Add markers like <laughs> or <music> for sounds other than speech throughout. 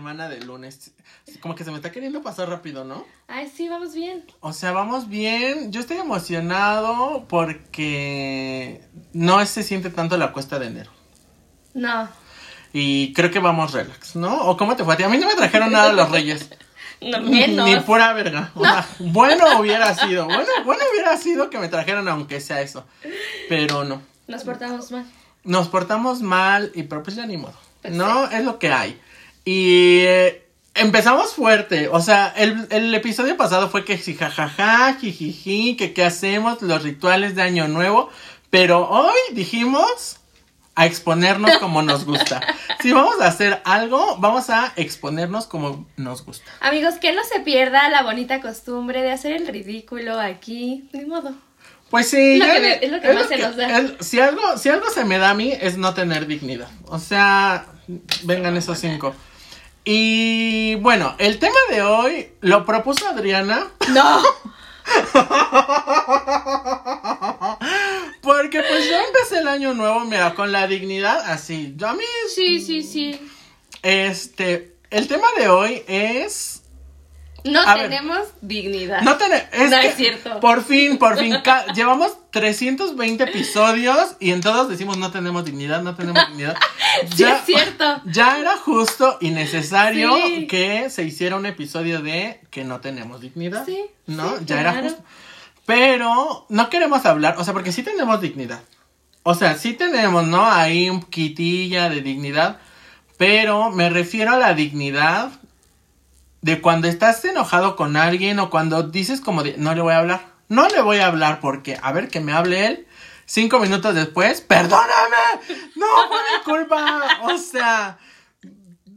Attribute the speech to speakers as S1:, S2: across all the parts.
S1: semana de lunes. Como que se me está queriendo pasar rápido, ¿no?
S2: Ay, sí, vamos bien.
S1: O sea, vamos bien. Yo estoy emocionado porque no se siente tanto la cuesta de enero.
S2: No.
S1: Y creo que vamos relax, ¿no? ¿O cómo te fue a ti? A mí no me trajeron nada los reyes.
S2: No, menos.
S1: Ni pura verga. O sea, bueno hubiera sido. Bueno, bueno hubiera sido que me trajeran aunque sea eso. Pero no.
S2: Nos portamos mal.
S1: Nos portamos mal y pero pues ya ni modo. no, es lo que hay. Y eh, empezamos fuerte. O sea, el, el episodio pasado fue que si jajaja, jijiji, que qué hacemos, los rituales de Año Nuevo. Pero hoy dijimos a exponernos como nos gusta. <laughs> Si vamos a hacer algo, vamos a exponernos como nos gusta.
S2: Amigos, que no se pierda la bonita costumbre de hacer el ridículo aquí. Ni modo.
S1: Pues sí,
S2: Es lo que me- es lo que más se nos da.
S1: si algo, si algo se me da a mí es no tener dignidad. O sea, vengan esos cinco. Y bueno, el tema de hoy lo propuso Adriana
S2: No. <laughs>
S1: porque pues yo empecé el año nuevo, mira, con la dignidad así. Yo a mí,
S2: Sí, sí, sí.
S1: este, el tema de hoy es
S2: No
S1: A ver.
S2: tenemos dignidad.
S1: No tener, es,
S2: No
S1: que
S2: es cierto.
S1: Por fin, por fin. llevamos 320 episodios y en todos decimos no tenemos dignidad, no tenemos dignidad. <laughs>
S2: Sí, es cierto.
S1: Ya era justo y necesario
S2: Sí.
S1: que se hiciera un episodio de que no tenemos dignidad.
S2: Sí,
S1: ¿No?
S2: sí,
S1: ya era justo. Pero no queremos hablar, o sea, porque sí tenemos dignidad. O sea, sí tenemos, ¿no? Ahí un poquitilla de dignidad. Pero me refiero a la dignidad de cuando estás enojado con alguien o cuando dices como de, no le voy a hablar. No le voy a hablar porque, a ver, que me hable él. Cinco minutos después, perdóname. No, fue mi culpa. O sea,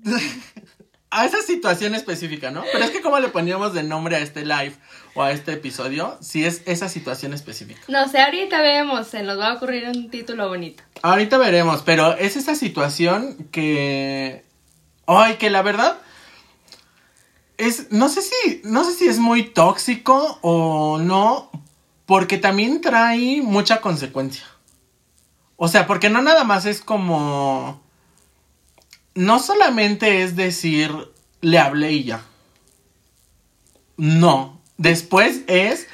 S1: <laughs> a esa situación específica, ¿no? Pero es que cómo le poníamos de nombre a este live o a este episodio si es esa situación específica.
S2: No sé, ahorita vemos, se nos va a ocurrir un título bonito.
S1: Ahorita veremos, pero es esa situación que. Ay, que la verdad. Es. No sé si. No sé si es muy tóxico o no. Porque también trae mucha consecuencia. O sea, porque no nada más es como. No solamente es decir. Le hablé y ya. No. Después es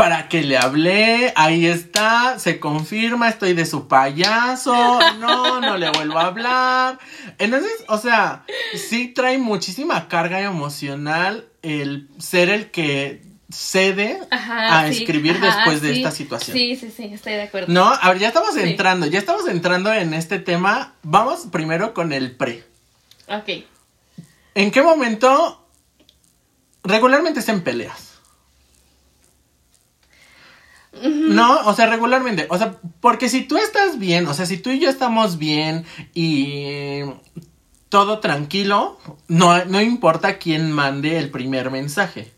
S1: para que le hablé, ahí está, se confirma, estoy de su payaso, no, no le vuelvo a hablar. Entonces, o sea, sí trae muchísima carga emocional el ser el que cede
S2: Ajá.
S1: a
S2: sí,
S1: escribir
S2: ajá,
S1: después de esta situación.
S2: Sí, sí, sí, estoy de acuerdo.
S1: No, a ver, ya estamos
S2: Sí.
S1: entrando, ya estamos entrando en este tema. Vamos primero con el pre.
S2: Ok.
S1: ¿En qué momento regularmente es en peleas? No, o sea, regularmente, o sea, porque si tú estás bien, o sea, si tú y yo estamos bien y todo tranquilo, no, no importa quién mande el primer mensaje.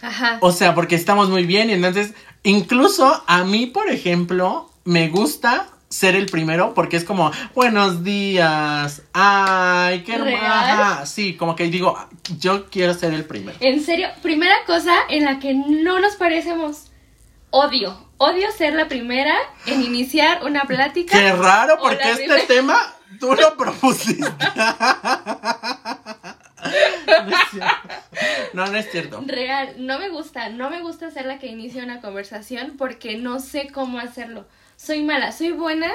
S2: Ajá.
S1: O sea, porque estamos muy bien y entonces, incluso a mí, por ejemplo, me gusta ser el primero porque es como, buenos días, ay, qué hermosa. Sí, como que digo, yo quiero ser el primero.
S2: En serio, primera cosa en la que no nos parecemos. Odio. Odio ser la primera en iniciar una plática.
S1: Qué raro, porque este
S2: primera-
S1: tema <laughs> tú lo propusiste. no, es cierto. no, no es cierto.
S2: Real, no me gusta, no me gusta ser la que inicia una conversación porque no sé cómo hacerlo. Soy mala, soy buena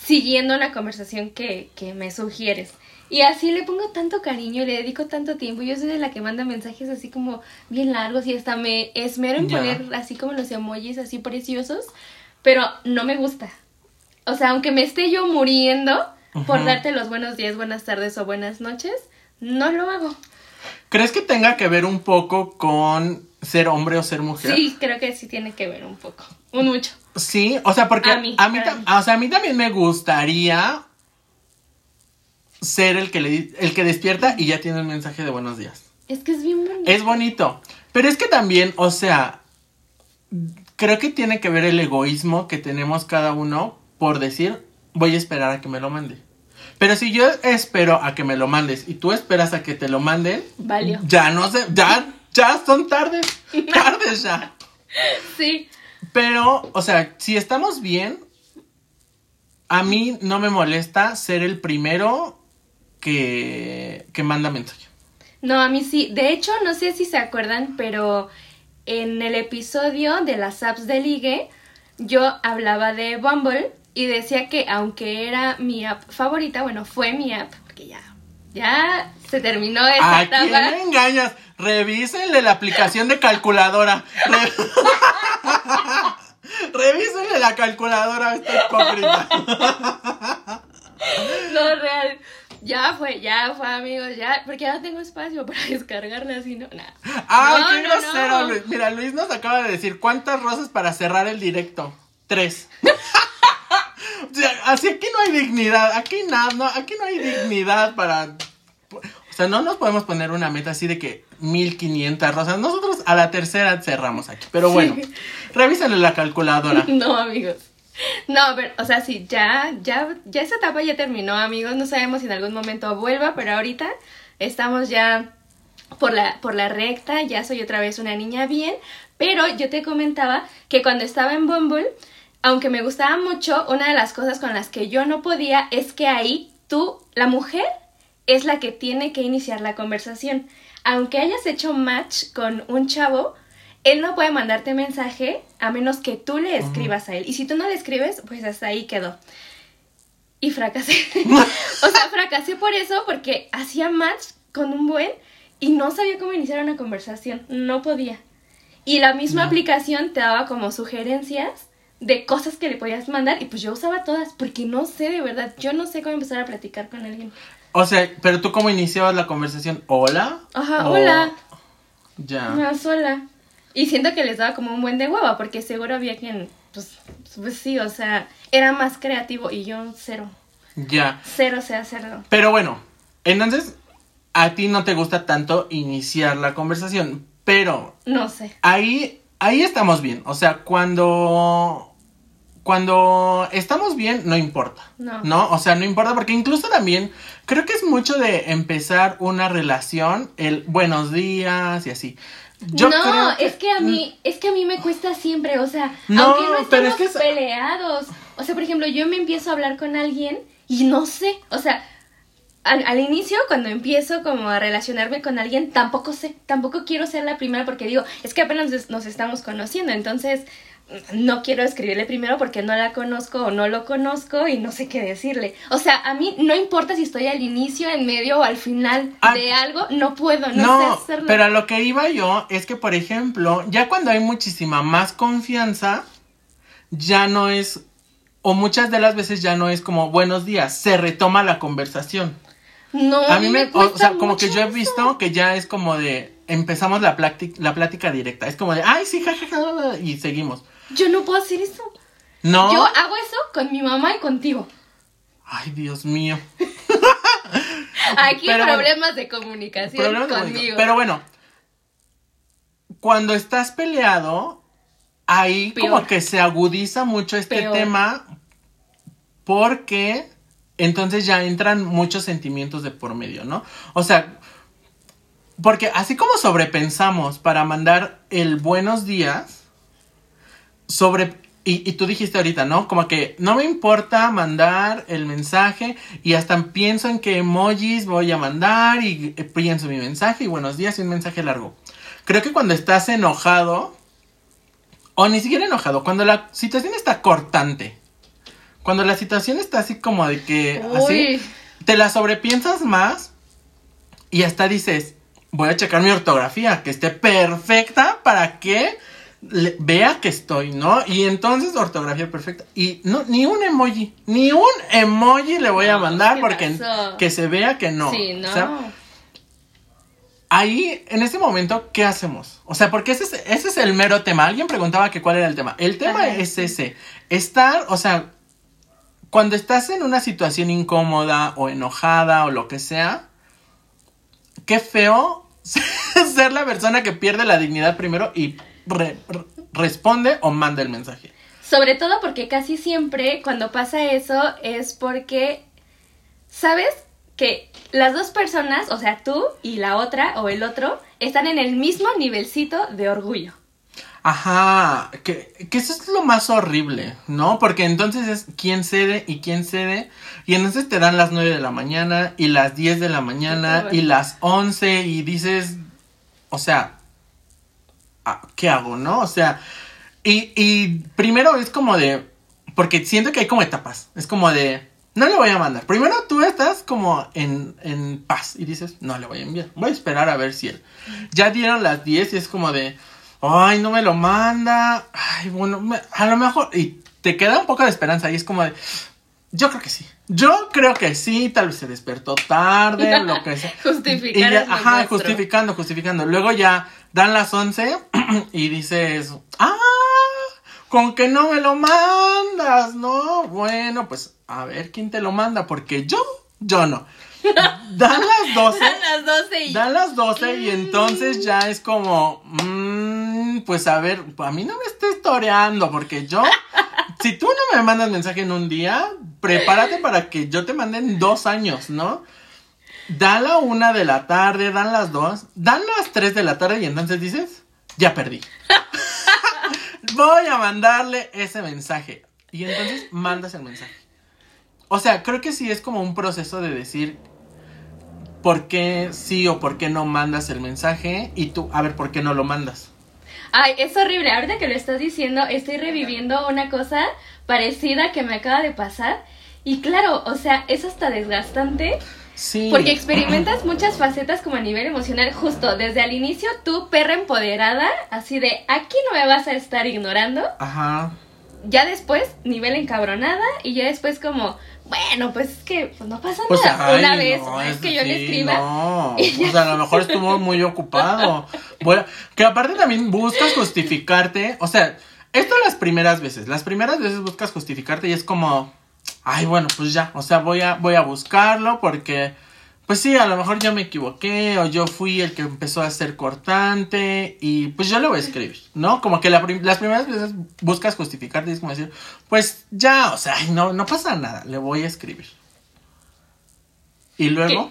S2: siguiendo la conversación que, que me sugieres. Y así le pongo tanto cariño y le dedico tanto tiempo. Yo soy de la que manda mensajes así como bien largos y hasta me esmero en poner así como los emojis así preciosos, pero no me gusta. O sea, aunque me esté yo muriendo por darte los buenos días, buenas tardes o buenas noches, no lo hago.
S1: ¿Crees que tenga que ver un poco con ser hombre o ser mujer?
S2: Sí, creo que sí tiene que ver un poco. Un mucho.
S1: Sí, o sea, porque
S2: A
S1: a
S2: mí,
S1: mí. o sea, a mí también me gustaría ser el que le el que despierta y ya tiene un mensaje de buenos días.
S2: Es que es bien bonito.
S1: Es bonito, pero es que también, o sea, creo que tiene que ver el egoísmo que tenemos cada uno por decir, voy a esperar a que me lo mande. Pero si yo espero a que me lo mandes y tú esperas a que te lo manden,
S2: Valió.
S1: ya no sé, ya ya son tardes, <laughs> tardes ya.
S2: Sí.
S1: Pero, o sea, si estamos bien, a mí no me molesta ser el primero que, que manda mensaje.
S2: No, a mí sí. De hecho, no sé si se acuerdan, pero en el episodio de las apps de ligue, yo hablaba de Bumble y decía que aunque era mi app favorita, bueno, fue mi app, porque ya, ya se terminó esa
S1: ¿A quién
S2: etapa.
S1: le engañas? Revísenle la aplicación de calculadora. <laughs> Re- Revísenle la calculadora a esta hipócrita.
S2: No, real. Ya fue, ya fue, amigos, ya, porque ya no tengo espacio para <laughs> descargarla así, no, nada.
S1: ¡Ay,
S2: No,
S1: qué
S2: no,
S1: grosero!
S2: no.
S1: Luis. Mira, Luis nos acaba de decir cuántas rosas para cerrar el directo. Tres. <laughs> O sea, Así aquí no hay dignidad. Aquí nada, no, aquí no hay dignidad para. O sea, no nos podemos poner una meta así de que 1500 rosas. Nosotros a la tercera cerramos aquí. Pero bueno,
S2: Sí.
S1: revísenle la calculadora. <laughs>
S2: No, amigos. <laughs> No, pero, o sea, sí, ya, ya, ya esa etapa ya terminó, amigos. No sabemos si en algún momento vuelva, pero ahorita estamos ya por la, por la recta, ya soy otra vez una niña bien. Pero yo te comentaba que cuando estaba en Bumble, aunque me gustaba mucho, una de las cosas con las que yo no podía es que ahí tú, la mujer, es la que tiene que iniciar la conversación. Aunque hayas hecho match con un chavo, él no puede mandarte mensaje a menos que tú le escribas a él. Y si tú no le escribes, pues hasta ahí quedó. Y fracasé. <laughs> o sea, fracasé por eso, porque hacía match con un buen y no sabía cómo iniciar una conversación. No podía. Y la misma aplicación te daba como sugerencias de cosas que le podías mandar y pues yo usaba todas porque no sé de verdad, yo no sé cómo empezar a platicar con alguien.
S1: O sea, pero tú cómo iniciabas la conversación? ¿Hola?
S2: Ajá,
S1: O-
S2: hola.
S1: Ya.
S2: Sola. Y siento que les daba como un buen de hueva, porque seguro había quien, pues, pues sí, o sea, era más creativo y yo cero.
S1: Ya.
S2: Cero sé hacerlo.
S1: Pero bueno, entonces a ti no te gusta tanto iniciar la conversación, pero
S2: No sé.
S1: ahí ahí estamos bien, o sea, cuando cuando estamos bien no importa.
S2: No.
S1: o sea, no importa porque incluso también creo que es mucho de empezar una relación, el buenos días y así. Yo
S2: no,
S1: creo
S2: es que a mí, es que a mí me cuesta siempre, o sea,
S1: No,
S2: aunque no
S1: pero
S2: estemos
S1: es que es-
S2: peleados. O sea, por ejemplo, yo me empiezo a hablar con alguien y no sé, o sea, al, al inicio, cuando empiezo como a relacionarme con alguien, tampoco sé, tampoco quiero ser la primera porque digo, es que apenas nos estamos conociendo, entonces no quiero escribirle primero porque no la conozco o no lo conozco y no sé qué decirle. O sea, a mí no importa si estoy al inicio, en medio o al final
S1: Ah,
S2: de algo, no puedo, no,
S1: No,
S2: sé hacerlo.
S1: pero a lo que iba yo es que, por ejemplo, ya cuando hay muchísima más confianza, ya no es, o muchas de las veces ya no es como buenos días, se retoma la conversación.
S2: No,
S1: A mí me, o
S2: cuesta
S1: sea, como que yo he
S2: eso.
S1: visto que ya es como de, empezamos la, plática la plática directa, es como de, ay, sí, jajaja, y seguimos.
S2: Yo no puedo hacer eso.
S1: No,
S2: Yo hago eso con mi mamá y contigo.
S1: ay, Dios mío. <laughs>
S2: Aquí
S1: Pero
S2: problemas de comunicación
S1: Problemas de
S2: conmigo.
S1: comunicación. Pero bueno, cuando estás peleado, ahí
S2: Peor.
S1: como que se agudiza mucho este
S2: Peor.
S1: tema porque entonces ya entran muchos sentimientos de por medio, ¿no? O sea, porque así como sobrepensamos para mandar el buenos días, sobre... Y, y tú dijiste ahorita, ¿no? Como que no me importa mandar el mensaje y hasta pienso en qué emojis voy a mandar y eh, pienso mi mensaje y buenos días y un mensaje largo. Creo que cuando estás enojado, o ni siquiera enojado, cuando la situación está cortante, cuando la situación está así como de que, así, te la sobrepiensas más y hasta dices, voy a checar mi ortografía, que esté perfecta para que le- vea que estoy, ¿no? Y entonces ortografía perfecta. Y no, ni un emoji, ni un emoji le voy a mandar
S2: ¿qué
S1: porque
S2: pasó?
S1: que se vea que no.
S2: Sí, no.
S1: O sea, ahí, en ese momento, ¿qué hacemos? O sea, porque ese es, ese es el mero tema. Alguien preguntaba que cuál era el tema. El tema
S2: Ajá.
S1: es ese. Estar, o sea, cuando estás en una situación incómoda o enojada o lo que sea, qué feo <laughs> ser la persona que pierde la dignidad primero y re- re- responde o manda el mensaje.
S2: Sobre todo porque casi siempre cuando pasa eso es porque, ¿sabes? Que las dos personas, o sea, tú y la otra o el otro, están en el mismo nivelcito de orgullo.
S1: Ajá, que, que eso es lo más horrible, ¿no? Porque entonces es quién cede y quién cede. Y entonces te dan las 9 de la mañana y las 10 de la mañana y las 11 y dices, o sea, ¿qué hago, no? O sea, y, y primero es como de, porque siento que hay como etapas, es como de, no le voy a mandar. Primero tú estás como en, en paz y dices, no le voy a enviar, voy a esperar a ver si él. Ya dieron las 10 y es como de ay, no me lo manda, ay, bueno, a lo mejor, y te queda un poco de esperanza y es como de, yo creo que sí. Yo creo que sí, tal vez se despertó tarde, lo que sea. <laughs>
S2: Justificando.
S1: ajá, justificando, justificando. Luego ya dan las 11 <clears throat> y dices, ah, con que no me lo mandas, ¿no? Bueno, pues a ver quién te lo manda, porque yo, yo no. <laughs> Dan las 12.
S2: Dan las 12 y...
S1: Dan las 12 y entonces ya es como, mmm, pues a ver, a mí no me estés toreando porque yo, <laughs> si tú no me mandas mensaje en un día, prepárate para que yo te mande en dos años, ¿no? Da la una de la tarde, dan las dos, dan las tres de la tarde y entonces dices, ya perdí. <laughs> Voy a mandarle ese mensaje. Y entonces mandas el mensaje. O sea, creo que sí es como un proceso de decir, por qué sí o por qué no mandas el mensaje y tú, a ver, ¿por qué no lo mandas?
S2: Ay, es horrible. Ahorita que lo estás diciendo, estoy reviviendo una cosa parecida que me acaba de pasar. Y claro, o sea, es hasta desgastante.
S1: Sí.
S2: Porque experimentas muchas facetas como a nivel emocional, justo desde el inicio, tú, perra empoderada, así de aquí no me vas a estar ignorando.
S1: Ajá.
S2: Ya después, nivel encabronada, y ya después como, bueno, pues es que pues no pasa
S1: Pues,
S2: nada.
S1: ay,
S2: Una vez,
S1: no,
S2: es que yo
S1: sí,
S2: le escriba.
S1: No, <laughs> o sea, a lo mejor estuvo muy ocupado. Bueno, que aparte también buscas justificarte. O sea, esto las primeras veces. Las primeras veces buscas justificarte y es como, ay, bueno, pues ya. O sea, voy a, voy a buscarlo porque, pues sí, a lo mejor yo me equivoqué o yo fui el que empezó a ser cortante y pues yo le voy a escribir, ¿no? Como que la prim- las primeras veces buscas justificarte y es como decir, pues ya, o sea, no, no pasa nada, le voy a escribir. Y luego,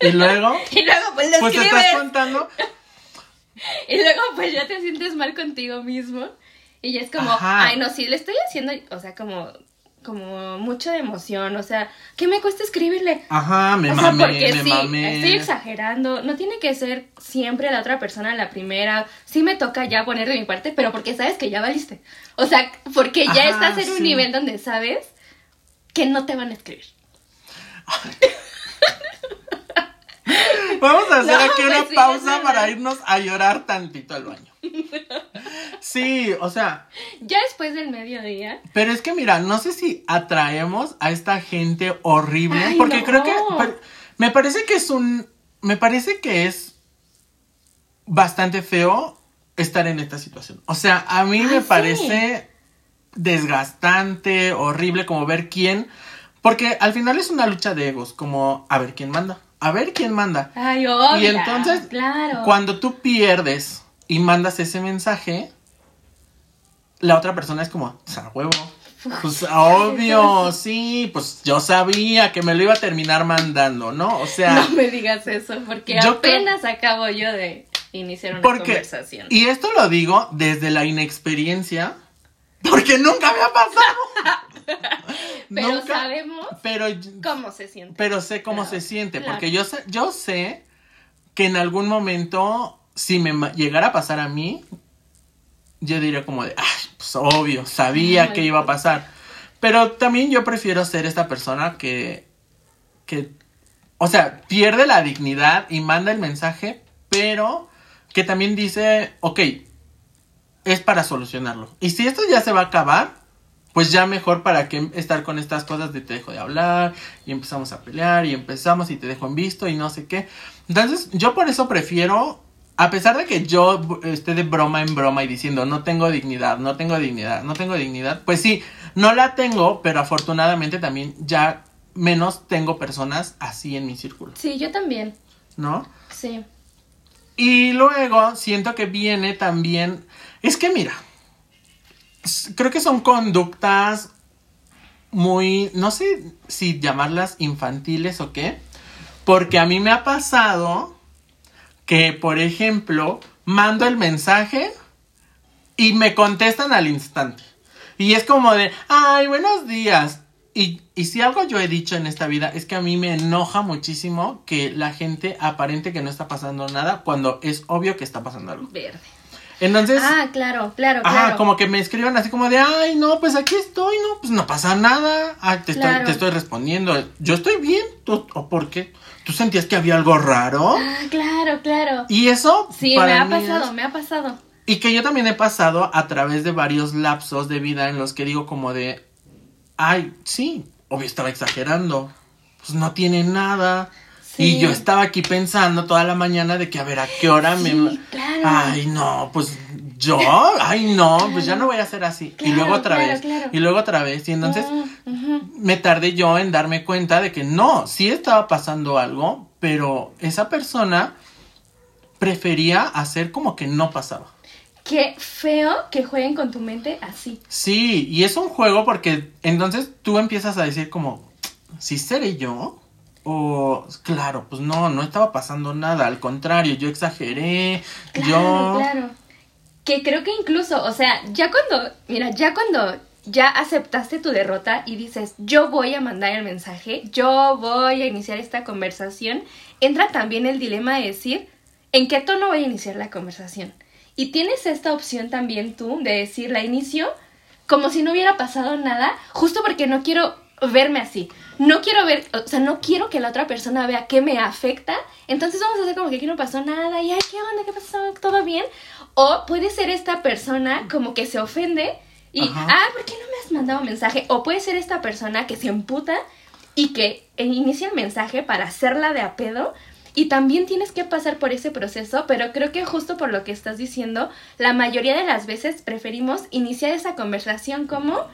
S1: y luego, <laughs>
S2: Y luego pues lo
S1: pues te estás contando. <laughs>
S2: Y luego pues ya te sientes mal contigo mismo. Y ya es como,
S1: Ajá.
S2: ay no, sí, le estoy haciendo, o sea, como, como mucha de emoción, o sea, ¿qué me cuesta escribirle?
S1: Ajá, me
S2: o sea,
S1: mamé,
S2: porque
S1: me
S2: sí,
S1: mamé.
S2: estoy exagerando, no tiene que ser siempre la otra persona la primera, sí me toca ya poner de mi parte, pero porque sabes que ya valiste. O sea, porque ya
S1: Ajá,
S2: estás en un nivel donde sabes que no te van a escribir. <laughs>
S1: Vamos a hacer
S2: No,
S1: aquí una
S2: pues sí,
S1: pausa para irnos a llorar tantito al baño. Sí, o sea,
S2: Ya después del mediodía,
S1: pero es que mira, no sé si atraemos a esta gente horrible,
S2: Ay,
S1: porque
S2: no.
S1: creo que me parece que es un me parece que es bastante feo estar en esta situación. O sea, a mí
S2: Ay,
S1: me
S2: sí.
S1: parece desgastante, horrible como ver quién porque al final es una lucha de egos, como a ver quién manda, a ver quién manda.
S2: ay, obvio.
S1: Y entonces,
S2: claro.
S1: cuando tú pierdes y mandas ese mensaje, la otra persona es como, "Pues, a huevo. Pues obvio, sí, pues yo sabía que me lo iba a terminar mandando, ¿no? O sea, <laughs>
S2: No me digas eso, porque
S1: creo-
S2: apenas acabo yo de iniciar una
S1: porque,
S2: conversación.
S1: y esto lo digo desde la inexperiencia, porque nunca me ha pasado. <laughs> <laughs>
S2: Pero
S1: Nunca,
S2: sabemos
S1: pero,
S2: cómo se siente.
S1: pero sé cómo
S2: Claro,
S1: se siente,
S2: claro.
S1: porque yo sé, yo sé que en algún momento, si me llegara a pasar a mí, yo diría como de, ay, pues obvio, sabía
S2: Ay,
S1: que iba a pasar. Pero también yo prefiero ser esta persona que, que, o sea, pierde la dignidad y manda el mensaje, pero que también dice, ok, es para solucionarlo. Y si esto ya se va a acabar, pues ya mejor para que estar con estas cosas de te dejo de hablar y empezamos a pelear y empezamos y te dejo en visto y no sé qué. Entonces, yo por eso prefiero, a pesar de que yo esté de broma en broma y diciendo no tengo dignidad, no tengo dignidad, no tengo dignidad, pues sí, no la tengo, pero afortunadamente también ya menos tengo personas así en mi círculo,
S2: Sí, yo también.
S1: ¿no?
S2: Sí.
S1: Y luego siento que viene también. Es que mira. Creo que son conductas muy. No sé si llamarlas infantiles o qué. Porque a mí me ha pasado que, por ejemplo, mando el mensaje y me contestan al instante. Y es como de, ay, buenos días. Y, y si algo yo he dicho en esta vida es que a mí me enoja muchísimo que la gente aparente que no está pasando nada cuando es obvio que está pasando algo.
S2: Verde.
S1: Entonces,
S2: Ah, claro, claro,
S1: ajá,
S2: claro.
S1: como que me escriban así como de, ay, no, pues aquí estoy, no, pues no pasa nada. Ah, te, estoy, te estoy respondiendo. Yo estoy bien. ¿Tú, ¿O por qué? ¿Tú sentías que había algo raro?
S2: Ah, claro, claro.
S1: Y eso,
S2: Sí, me ha
S1: es-
S2: pasado, me ha pasado.
S1: y que yo también he pasado a través de varios lapsos de vida en los que digo como de, ay, sí, obvio estaba exagerando, pues no tiene nada.
S2: Sí.
S1: Y yo estaba aquí pensando toda la mañana de que a ver a qué hora
S2: Sí,
S1: me...
S2: claro.
S1: Ay, no, pues yo, ay, no, pues ya no voy a hacer así. y luego otra vez, y luego otra vez. Y entonces
S2: ujú.
S1: me tardé yo en darme cuenta de que no, sí estaba pasando algo, pero esa persona prefería hacer como que no pasaba.
S2: Qué feo que jueguen con tu mente así.
S1: Sí, y es un juego porque entonces tú empiezas a decir como, ¿sí seré yo? O, claro, pues no, no estaba pasando nada, al contrario, yo exageré,
S2: Claro,
S1: yo...
S2: claro. Que creo que incluso, o sea, ya cuando, mira, ya cuando ya aceptaste tu derrota y dices, yo voy a mandar el mensaje, yo voy a iniciar esta conversación, entra también el dilema de decir, ¿en qué tono voy a iniciar la conversación? Y tienes esta opción también tú de decir, la inicio como si no hubiera pasado nada, justo porque no quiero verme así. No quiero ver, o sea, no quiero que la otra persona vea que me afecta. Entonces vamos a hacer como que aquí no pasó nada y, ay, ¿qué onda? ¿Qué pasó? ¿Todo bien? O puede ser esta persona como que se ofende y,
S1: Ajá.
S2: ah, ¿por qué no me has mandado mensaje? O puede ser esta persona que se emputa y que inicia el mensaje para hacerla de a pedo. Y también tienes que pasar por ese proceso, pero creo que justo por lo que estás diciendo, la mayoría de las veces preferimos iniciar esa conversación como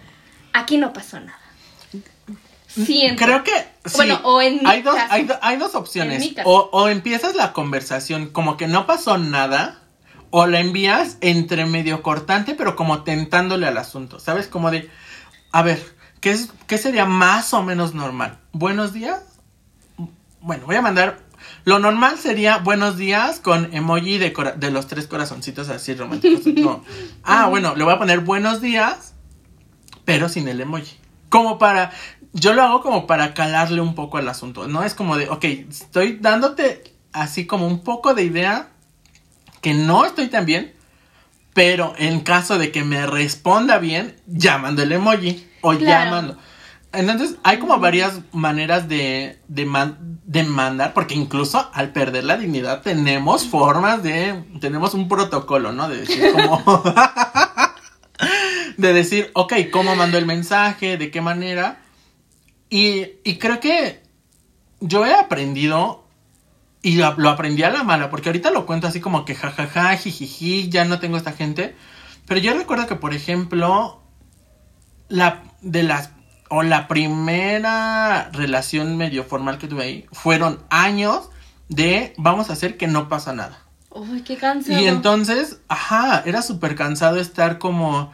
S2: aquí no pasó nada. Siento.
S1: Creo que sí.
S2: Bueno, o en mi
S1: hay dos,
S2: caso.
S1: hay, do- hay dos opciones. O, o empiezas la conversación como que no pasó nada, o la envías entre medio cortante, pero como tentándole al asunto. ¿Sabes? Como de, a ver, ¿qué, es, qué sería más o menos normal? ¿Buenos días? Bueno, voy a mandar. Lo normal sería buenos días con emoji de, cora- de los tres corazoncitos así románticos. <laughs> No. Ah, bueno, le voy a poner buenos días, pero sin el emoji. Como para. Yo lo hago como para calarle un poco al asunto. No es como de, ok, estoy dándote así como un poco de idea que no estoy tan bien, pero en caso de que me responda bien, llamando el emoji o
S2: Claro.
S1: llamando. Entonces, hay como varias maneras de, de, man- de mandar, porque incluso al perder la dignidad tenemos formas de, tenemos un protocolo, ¿no? De decir como, <laughs> de decir, ok, ¿cómo mando el mensaje? ¿De qué manera? Y, y creo que yo he aprendido y lo, lo aprendí a la mala, porque ahorita lo cuento así como que jajaja, jijiji, ya no tengo esta gente. Pero yo recuerdo que, por ejemplo, la de las o la primera relación medio formal que tuve ahí fueron años de vamos a hacer que no pasa nada.
S2: Uy, qué cansado.
S1: Y entonces, ajá, era súper cansado estar como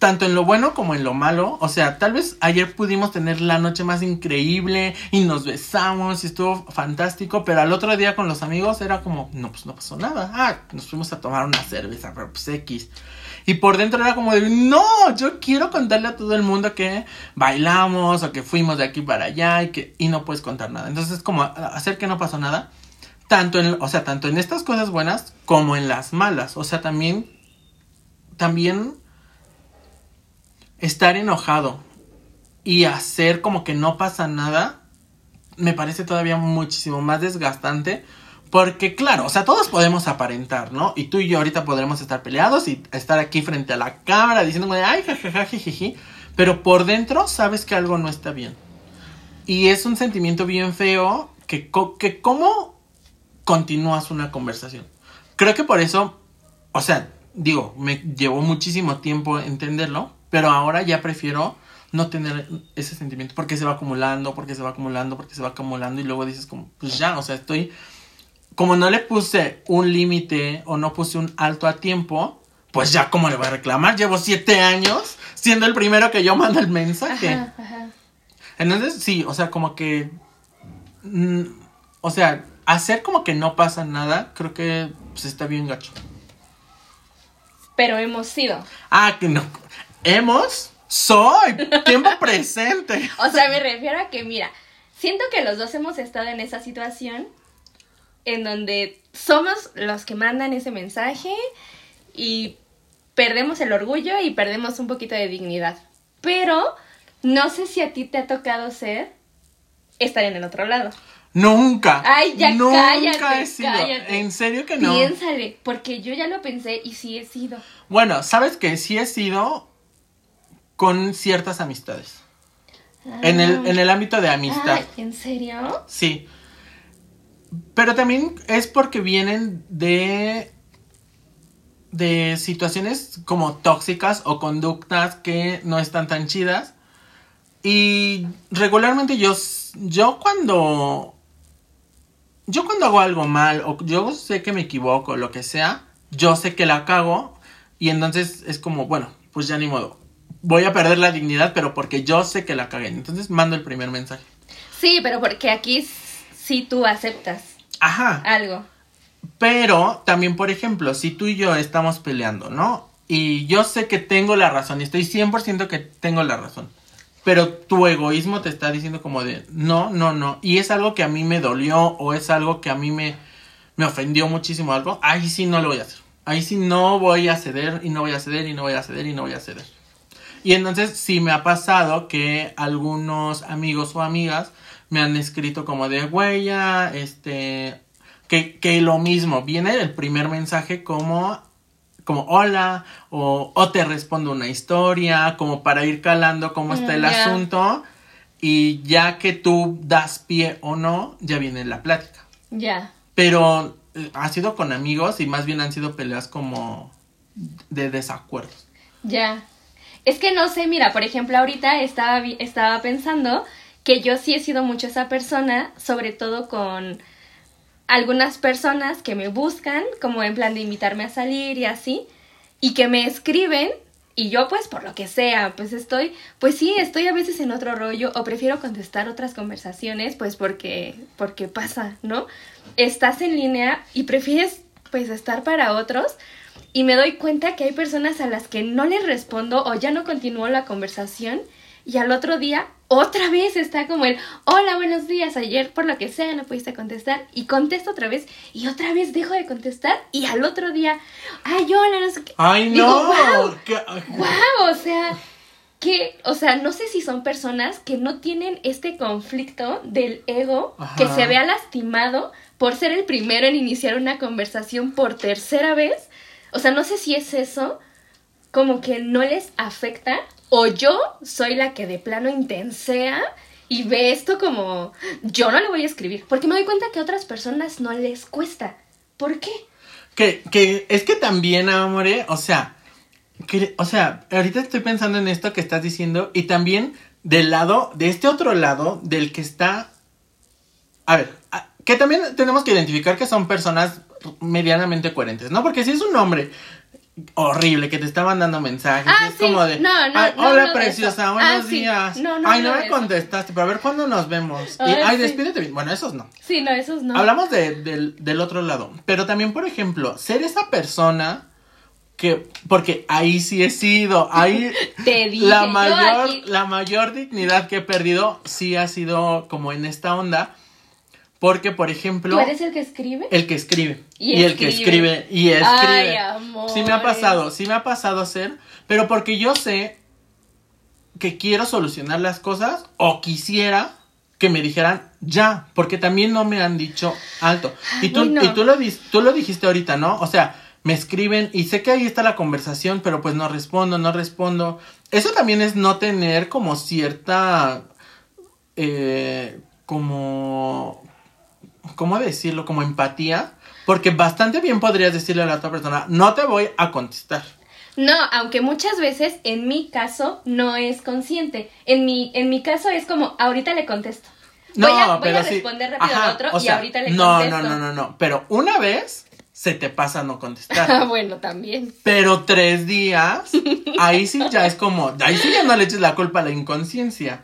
S1: tanto en lo bueno como en lo malo. O sea, tal vez ayer pudimos tener la noche más increíble y nos besamos y estuvo fantástico, pero al otro día con los amigos era como, no, pues no pasó nada. Ah, nos fuimos a tomar una cerveza, pero pues X. Y por dentro era como de, no, yo quiero contarle a todo el mundo que bailamos o que fuimos de aquí para allá y que y no puedes contar nada. Entonces es como hacer que no pasó nada. Tanto en, o sea, tanto en estas cosas buenas como en las malas. O sea, también, también estar enojado y hacer como que no pasa nada me parece todavía muchísimo más desgastante porque claro, o sea, todos podemos aparentar, ¿no? Y tú y yo ahorita podremos estar peleados y estar aquí frente a la cámara diciendo, ay, jajaja, jijiji, pero por dentro sabes que algo no está bien. Y es un sentimiento bien feo que, que cómo continúas una conversación. Creo que por eso, o sea, digo, me llevó muchísimo tiempo entenderlo, pero ahora ya prefiero no tener ese sentimiento porque se va acumulando, porque se va acumulando, porque se va acumulando y luego dices como, pues ya, o sea, estoy, como no le puse un límite o no puse un alto a tiempo, pues ya como le voy a reclamar, llevo siete años siendo el primero que yo mando el mensaje.
S2: Ajá, ajá.
S1: Entonces, sí, o sea, como que. mm, o sea, hacer como que no pasa nada, creo que pues, está bien gacho.
S2: pero hemos sido.
S1: Ah, que no. Hemos, soy, tiempo <laughs> presente.
S2: O sea, me refiero a que, mira, siento que los dos hemos estado en esa situación en donde somos los que mandan ese mensaje y perdemos el orgullo y perdemos un poquito de dignidad. Pero no sé si a ti te ha tocado ser estar en el otro lado.
S1: Nunca.
S2: Ay, ya
S1: nunca
S2: cállate,
S1: he sido.
S2: cállate.
S1: En serio que no.
S2: Piénsale, porque yo ya lo pensé y sí he sido.
S1: Bueno, sabes que sí he sido con ciertas amistades. En el, en el ámbito de amistad.
S2: Ay, ¿en serio?
S1: Sí. Pero también es porque vienen de. de situaciones como tóxicas o conductas que no están tan chidas. Y regularmente yo, yo cuando. Yo cuando hago algo mal o yo sé que me equivoco, lo que sea, yo sé que la cago y entonces es como, bueno, pues ya ni modo. Voy a perder la dignidad, pero porque yo sé que la cagué. Entonces mando el primer mensaje.
S2: Sí, pero porque aquí sí tú aceptas
S1: Ajá.
S2: algo.
S1: Pero también, por ejemplo, si tú y yo estamos peleando, ¿no? Y yo sé que tengo la razón y estoy 100% que tengo la razón. Pero tu egoísmo te está diciendo como de, no, no, no. Y es algo que a mí me dolió o es algo que a mí me, me ofendió muchísimo algo. Ahí sí no lo voy a hacer. Ahí sí no voy a ceder y no voy a ceder y no voy a ceder y no voy a ceder. Y entonces sí me ha pasado que algunos amigos o amigas me han escrito como de, ya, este, que, que lo mismo, viene el primer mensaje como, como hola, o, o te respondo una historia, como para ir calando cómo está
S2: Mm,
S1: el
S2: ya.
S1: asunto, y ya que tú das pie o no, ya viene la plática.
S2: Ya.
S1: Pero eh, ha sido con amigos y más bien han sido peleas como de desacuerdos.
S2: Ya. Es que no sé, mira, por ejemplo, ahorita estaba, estaba pensando que yo sí he sido mucho esa persona, sobre todo con algunas personas que me buscan, como en plan de invitarme a salir y así, y que me escriben, y yo pues por lo que sea, pues estoy, pues sí, estoy a veces en otro rollo, o prefiero contestar otras conversaciones, pues porque, porque pasa, ¿no? Estás en línea y prefieres pues estar para otros, y me doy cuenta que hay personas a las que no les respondo o ya no continúo la conversación y al otro día otra vez está como el hola buenos días ayer por lo que sea no pudiste contestar y contesto otra vez y otra vez dejo de contestar y al otro día ay hola no sé qué
S1: ¡Ay,
S2: Digo,
S1: no!
S2: "Guau,
S1: ¿Qué-
S2: ¡Wow! O sea, que, o sea, no sé si son personas que no tienen este conflicto del ego
S1: Ajá.
S2: que se vea lastimado por ser el primero en iniciar una conversación por tercera vez. O sea, no sé si es eso, como que no les afecta, o yo soy la que de plano intensea y ve esto como, yo no le voy a escribir, porque me doy cuenta que a otras personas no les cuesta. ¿Por qué?
S1: Que, que es que también, amore, o sea, que, o sea, ahorita estoy pensando en esto que estás diciendo y también del lado, de este otro lado, del que está, a ver, que también tenemos que identificar que son personas medianamente coherentes, ¿no? Porque si es un hombre horrible que te está mandando mensajes,
S2: Ah,
S1: es
S2: sí.
S1: como de,
S2: No, no,
S1: "Ay,
S2: no
S1: hola preciosa, buenos
S2: Ah,
S1: días,
S2: No, no
S1: ay, no me contestaste, pero a ver cuándo nos vemos, y,
S2: Ay, sí.
S1: despídete bien, bueno, esos no.
S2: Sí, no, esos no.
S1: Hablamos de- del, del otro lado. Pero también, por ejemplo, ser esa persona que. Porque ahí sí he sido. Ahí. <laughs>
S2: Te dije,
S1: la
S2: yo
S1: mayor, la mayor dignidad que he perdido sí ha sido como en esta onda. Porque, por ejemplo.
S2: ¿Tú eres el que escribe?
S1: El que escribe.
S2: Y
S1: Y, el que
S2: escribe.
S1: Y escribe.
S2: Ay, amor.
S1: Sí me ha pasado, sí me ha pasado ser. Pero porque yo sé que quiero solucionar las cosas o quisiera que me dijeran ya, porque también no me han dicho alto. Y tú, y tú lo, dis- tú lo dijiste ahorita, ¿no? O sea, me escriben y sé que ahí está la conversación, pero pues no respondo, no respondo. Eso también es no tener como cierta, eh, como, ¿cómo decirlo? Como empatía. Porque bastante bien podrías decirle a la otra persona, no te voy a contestar.
S2: No, aunque muchas veces en mi caso no es consciente. En mi, en mi caso es como, ahorita le contesto.
S1: No,
S2: voy a, voy
S1: pero
S2: a
S1: sí.
S2: responder rápido
S1: Ajá,
S2: al otro y
S1: sea,
S2: ahorita le
S1: no,
S2: contesto.
S1: No, no, no, no. Pero una vez se te pasa no
S2: Ah,
S1: contestar. <laughs>
S2: bueno, también.
S1: Pero tres días, ahí sí ya es como, ahí sí ya no le eches la culpa a la inconsciencia.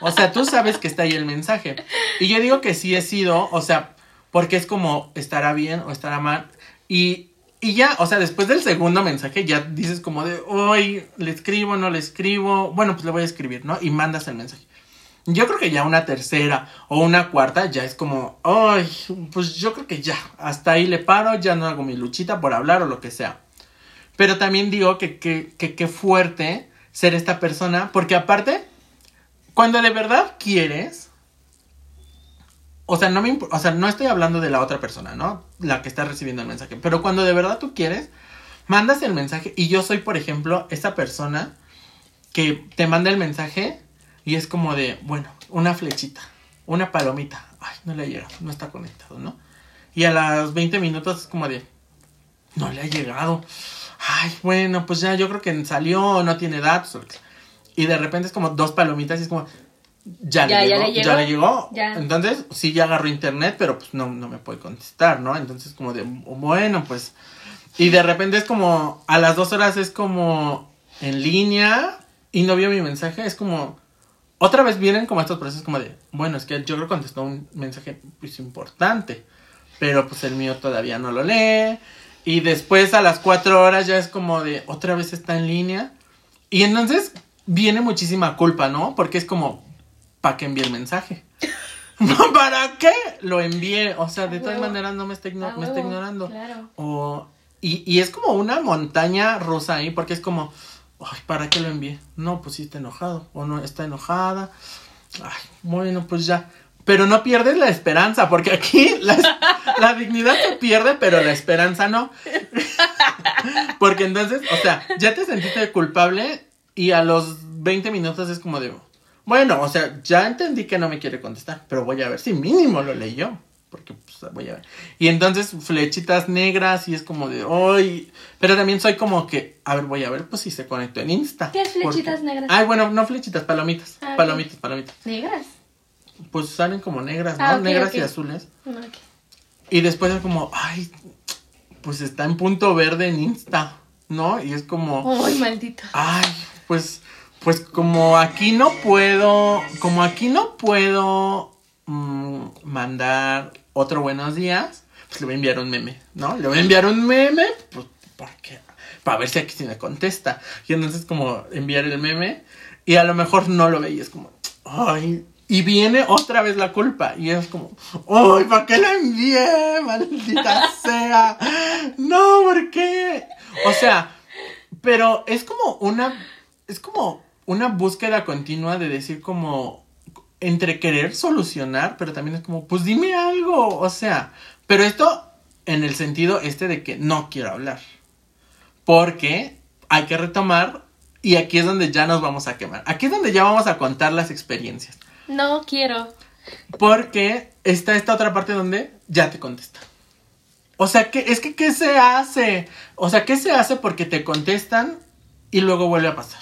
S1: O sea, tú sabes que está ahí el mensaje. Y yo digo que sí he sido, o sea, porque es como estará bien o estará mal. Y Y ya, o sea, después del segundo mensaje ya dices como de, hoy le escribo, no le escribo, bueno, pues le voy a escribir, ¿no? Y mandas el mensaje. Yo creo que ya una tercera o una cuarta ya es como, ay, pues yo creo que ya, hasta ahí le paro, ya no hago mi luchita por hablar o lo que sea. Pero también digo que qué que, que fuerte ser esta persona, porque aparte, cuando de verdad quieres, o sea, no me o sea, no estoy hablando de la otra persona, ¿no? La que está recibiendo el mensaje, pero cuando de verdad tú quieres, mandas el mensaje y yo soy, por ejemplo, esa persona que te manda el mensaje y es como de, bueno, una flechita, una palomita. Ay, no le ha llegado, no está conectado, ¿no? Y a las 20 minutos es como de, no le ha llegado. Ay, bueno, pues ya yo creo que salió, no tiene datos. Y de repente es como dos palomitas y es como, ya,
S2: Ya,
S1: le,
S2: ya
S1: llegó,
S2: le llegó.
S1: ya le llegó.
S2: Ya.
S1: Entonces, sí, ya agarró internet, pero pues no, no me puede contestar, ¿no? Entonces, como de, bueno, pues. Y de repente es como, a las dos horas es como en línea y no vio mi mensaje. Es como, otra vez vienen como estos procesos como de, bueno, es que yo creo que contestó un mensaje pues importante, pero pues el mío todavía no lo lee. Y después a las cuatro horas ya es como de, otra vez está en línea. Y entonces viene muchísima culpa, ¿no? Porque es como, ¿para qué envié el mensaje? <laughs> ¿para qué lo envié? O sea, de todas maneras no me está, igno-
S2: A
S1: me está
S2: huevo,
S1: ignorando.
S2: claro.
S1: O, y, y es como una montaña rusa ahí, porque es como, ay, ¿para qué lo envié? No, pues sí está enojado, o no está enojada. Ay, bueno, pues ya. Pero no pierdes la esperanza, porque aquí <laughs> la, la dignidad se pierde, pero la esperanza no. <laughs> porque entonces, o sea, ya te sentiste culpable y a los 20 minutos es como de, bueno, o sea, ya entendí que no me quiere contestar, pero voy a ver si mínimo lo leyó. Porque pues voy a ver. Y entonces flechitas negras y es como de, ¡ay! Pero también soy como que, a ver, voy a ver, pues si se conectó en Insta.
S2: ¿Qué es flechitas
S1: Porque-
S2: negras?
S1: Ay, bueno, no flechitas, palomitas.
S2: Ah,
S1: palomitas, palomitas.
S2: Negras.
S1: Pues salen como negras, ¿no?
S2: Ah,
S1: negras y azules.
S2: Ok.
S1: Y después es como, ay, pues está en punto verde en Insta, ¿no? Y es como,
S2: Ay, maldito.
S1: ay, pues, pues como aquí no puedo, como aquí no puedo mm, mandar otro buenos días, pues le voy a enviar un meme, ¿no? Le voy a enviar un meme, pues, ¿por qué? Para ver si aquí sí me contesta. Y entonces como enviar el meme y a lo mejor no lo ve y es como, ay, y viene otra vez la culpa y es como, ay, ¿para qué lo envié? Maldita <laughs> sea. No, ¿por qué? O sea, pero es como una, es como una búsqueda continua de decir como, entre querer solucionar, pero también es como, pues dime algo, o sea, pero esto en el sentido este de que no quiero hablar, porque hay que retomar y aquí es donde ya nos vamos a quemar, aquí es donde ya vamos a contar las experiencias,
S2: No quiero.
S1: porque está esta otra parte donde ya te contestan. O sea, que es que ¿qué se hace? O sea, ¿qué se hace porque te contestan y luego vuelve a pasar?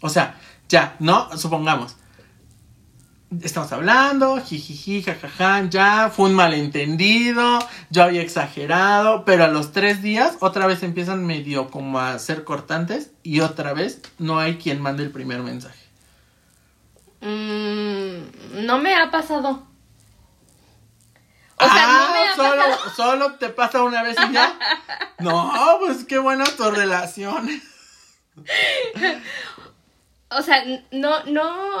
S1: O sea, ya, ¿no? Supongamos. Estamos hablando, jijiji, jajaja, ya, fue un malentendido, yo había exagerado, pero a los tres días otra vez empiezan medio como a ser cortantes y otra vez no hay quien mande el primer mensaje.
S2: Mm, no me ha pasado. O sea, no me ha
S1: Ah, solo,
S2: pasado.
S1: solo te pasa una vez y ya. No, pues qué buena tu relación. <laughs>
S2: O sea, no, no.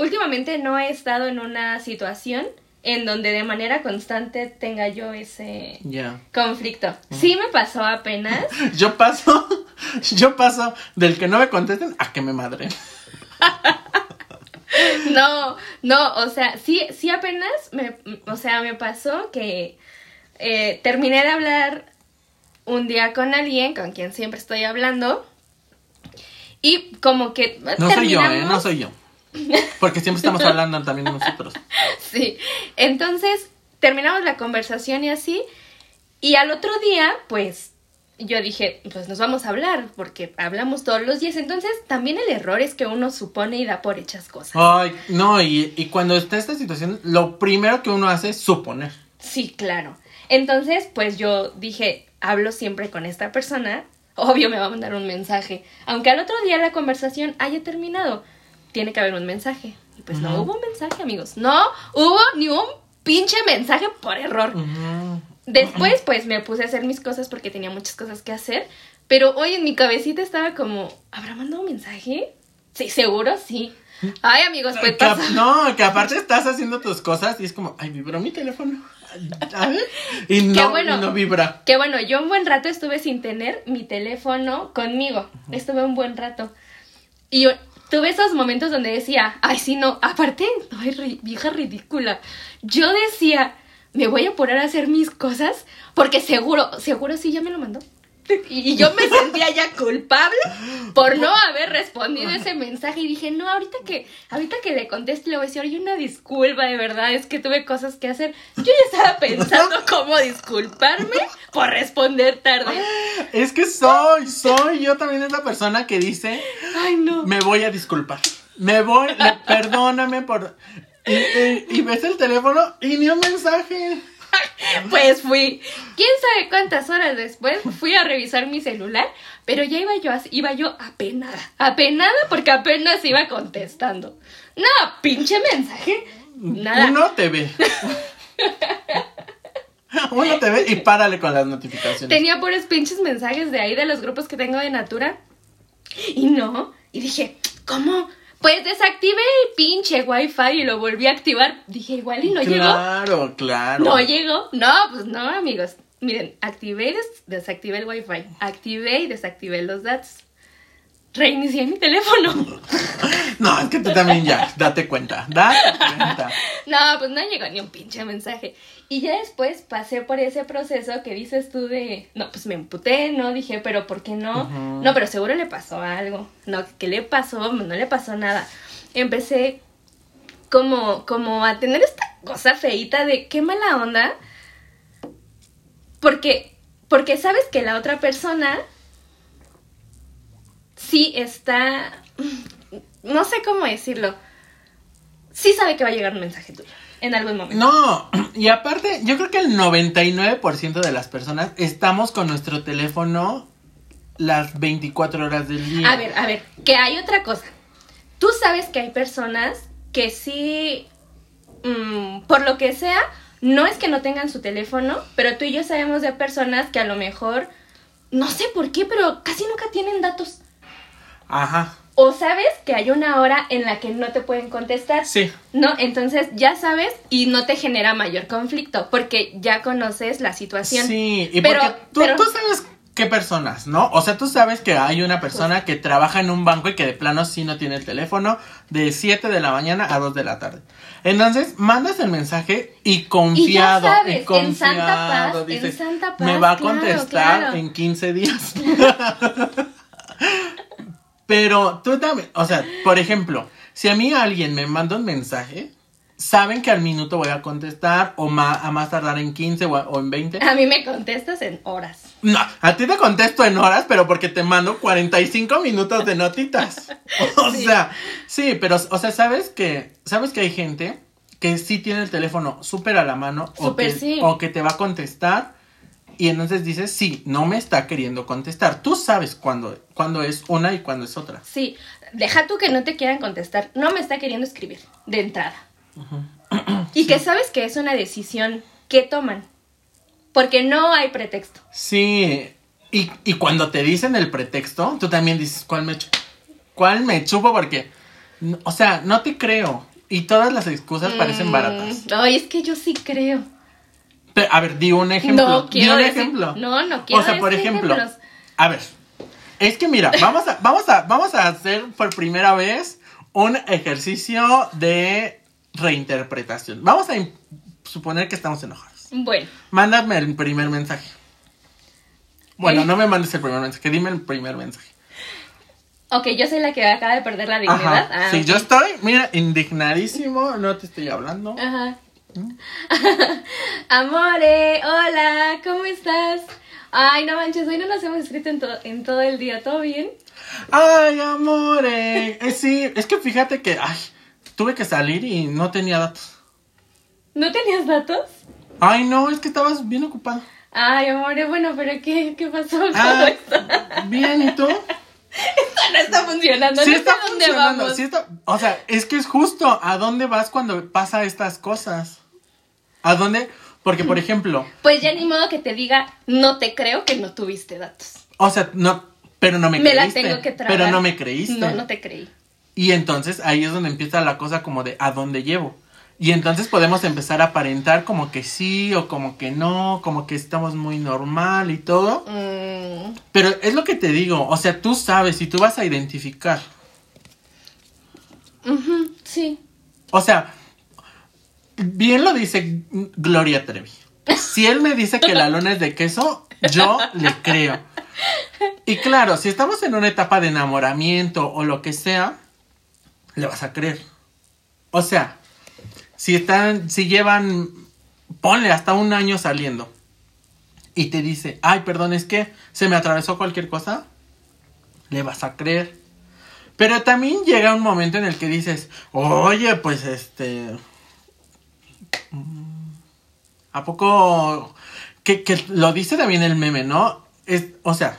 S2: Últimamente no he estado en una situación en donde de manera constante tenga yo ese conflicto. Sí me pasó apenas. <laughs>
S1: Yo paso, <laughs> yo paso del que no me contesten a que me madren. <laughs>
S2: No, no, o sea, sí, sí apenas me, o sea, me pasó que eh, terminé de hablar un día con alguien con quien siempre estoy hablando y como que
S1: No soy yo, ¿eh? No soy yo. Porque siempre estamos hablando también nosotros. <laughs>
S2: Sí, entonces terminamos la conversación y así y al otro día, pues yo dije, pues nos vamos a hablar porque hablamos todos los días, entonces también el error es que uno supone y da por hechas cosas.
S1: Ay, no, y, y cuando está esta situación, lo primero que uno hace es suponer.
S2: Sí, claro. Entonces, pues yo dije, hablo siempre con esta persona, obvio me va a mandar un mensaje. Aunque al otro día la conversación haya terminado, tiene que haber un mensaje. Y pues no hubo un mensaje, amigos. No hubo ni un pinche mensaje por error. Después, pues me puse a hacer mis cosas porque tenía muchas cosas que hacer. Pero hoy en mi cabecita estaba como, ¿habrá mandado un mensaje? Sí, seguro, sí. Ay, amigos, pues
S1: Que no, que aparte estás haciendo tus cosas y es como, ay, vibró mi teléfono. Y no,
S2: bueno.
S1: no vibra.
S2: Que bueno, yo un buen rato estuve sin tener mi teléfono conmigo. Estuve un buen rato. Y tuve esos momentos donde decía, ay, sí, no, aparte, ay, vieja ridícula. Yo decía, me voy a poner a hacer mis cosas porque seguro, seguro sí ya me lo mandó. <laughs> Y yo me sentía ya culpable por no haber respondido ese mensaje y dije, no, ahorita que, ahorita que le conteste le voy a decir, oye, una disculpa, de verdad, es que tuve cosas que hacer. Yo ya estaba pensando <laughs> cómo disculparme por responder tarde.
S1: Es que soy, soy yo también es la persona que dice,
S2: Ay, no.
S1: me voy a disculpar. Me voy, me- perdóname por... Y, y- y ves el teléfono y ni un mensaje.
S2: Pues fui, quién sabe cuántas horas después, fui a revisar mi celular, pero ya iba yo, así- iba yo apenada, apenada porque apenas iba contestando. No, pinche mensaje, nada.
S1: Uno te ve. Uno te ve y párale con las notificaciones.
S2: Tenía puros pinches mensajes de ahí de los grupos que tengo de Natura. Y no, y dije, ¿cómo? Pues desactivé el pinche wifi y lo volví a activar. Dije, igual y no llegó.
S1: Claro, claro.
S2: No llegó. No, pues no, amigos. Miren, activé y des- desactivé el wifi. Activé y desactivé los datos. Reinicié mi teléfono. <laughs>
S1: No, es que tú también ya, date cuenta, date cuenta. <laughs>
S2: No, pues no llegó ni un pinche mensaje. Y ya después pasé por ese proceso que dices tú de, no, pues me emputé, ¿no? Dije, pero ¿por qué no? No, pero seguro le pasó algo. No, ¿qué le pasó? No le pasó nada. Empecé como, como a tener esta cosa feita de qué mala onda. Porque, porque sabes que la otra persona sí está, no sé cómo decirlo, sí sabe que va a llegar un mensaje tuyo en algún momento.
S1: No, y aparte, yo creo que el 99% de las personas estamos con nuestro teléfono las 24 horas del día.
S2: A ver, a ver, que hay otra cosa. Tú sabes que hay personas que sí, mm, por lo que sea, no es que no tengan su teléfono, pero tú y yo sabemos de personas que a lo mejor, no sé por qué, pero casi nunca tienen datos.
S1: Ajá,
S2: O sabes que hay una hora en la que no te pueden contestar.
S1: sí.
S2: ¿No? Entonces ya sabes y no te genera mayor conflicto porque ya conoces la situación.
S1: Sí, y
S2: Pero-
S1: porque tú,
S2: pero-
S1: tú sabes qué personas, ¿no? O sea, tú sabes que hay una persona que trabaja en un banco y que de plano sí no tiene el teléfono de 7 de la mañana a 2 de la tarde. Entonces, mandas el mensaje y confiado,
S2: sabes,
S1: y
S2: en
S1: confiado,
S2: santa paz, en santa paz,
S1: me va a
S2: claro,
S1: contestar
S2: claro.
S1: en 15 días. <laughs> <laughs> Pero tú también, o sea, por ejemplo, si a mí alguien me manda un mensaje, saben que al minuto voy a contestar o a más tardar en 15 o, en 20.
S2: A mí me contestas en horas.
S1: No, a ti te contesto en horas, pero porque te mando 45 minutos de notitas. <laughs> O
S2: Sí.
S1: sea, sí, pero, o sea, ¿sabes que, sabes que hay gente que sí tiene el teléfono súper a la mano o que,
S2: sí.
S1: o que te va a contestar y entonces dices, sí, no me está queriendo contestar. Tú sabes cuándo, cuándo es una y cuándo es otra.
S2: Sí, deja tú que no te quieran contestar. No me está queriendo escribir de entrada. Y que sabes que es una decisión que toman. Porque no hay pretexto.
S1: Sí, y, y cuando te dicen el pretexto, tú también dices, ¿cuál me chupo? ¿Cuál me chupo? Porque, no- o sea, no te creo. Y todas las excusas parecen
S2: Mm,
S1: baratas.
S2: Ay, es que yo sí creo.
S1: Pero, a ver, di un ejemplo.
S2: No
S1: di
S2: quiero
S1: un
S2: decir-
S1: ejemplo.
S2: no, no quiero
S1: O sea, por ejemplo,
S2: ejemplos.
S1: a ver, es que mira, vamos a, vamos a, vamos a hacer por primera vez un ejercicio de reinterpretación. Vamos a suponer que estamos enojados.
S2: Bueno,
S1: Mándame el primer mensaje. Bueno,
S2: ¿Eh?
S1: no me mandes el primer mensaje, dime el primer mensaje.
S2: ok, yo soy la que acaba de perder la dignidad. Ah,
S1: sí, yo estoy, mira, indignadísimo, no te estoy hablando.
S2: Ajá. <laughs> Amore, hola, ¿cómo estás? Ay, no manches, hoy no nos hemos escrito en, todo en todo el día, ¿todo bien?
S1: Ay, amore. <laughs> Eh, sí, es que fíjate que, ay, tuve que salir y no tenía datos.
S2: ¿No tenías datos?
S1: Ay, no, es que estabas bien ocupado.
S2: Ay, amore, bueno, pero ¿qué, qué pasó con
S1: Ah,
S2: esto?
S1: bien, ¿y tú? <laughs>
S2: no está funcionando,
S1: Sí
S2: no
S1: está
S2: sé dónde
S1: funcionando,
S2: vamos.
S1: sí está- o sea, es que es justo, ¿a dónde vas cuando pasa estas cosas? ¿A dónde? Porque, por ejemplo,
S2: Pues ya ni modo que te diga, no te creo que no tuviste datos.
S1: o sea, no, pero no me,
S2: Me la
S1: creíste.
S2: tengo que tragar.
S1: pero no me creíste.
S2: No, no te creí.
S1: Y entonces ahí es donde empieza la cosa como de a dónde llevo. Y entonces podemos empezar a aparentar como que sí o como que no, como que estamos muy normal y todo.
S2: Mm,
S1: Pero es lo que te digo, o sea, tú sabes y tú vas a identificar.
S2: ujú, sí.
S1: O sea, bien lo dice Gloria Trevi. Si él me dice que la luna es de queso, yo le creo. Y claro, si estamos en una etapa de enamoramiento o lo que sea, le vas a creer. O sea, si están, si llevan, ponle hasta un año saliendo y te dice, ay, perdón, es que se me atravesó cualquier cosa, le vas a creer. Pero también llega un momento en el que dices, oye, pues este... mm, ¿A poco... Que, que lo dice también el meme, ¿no? Es, o sea,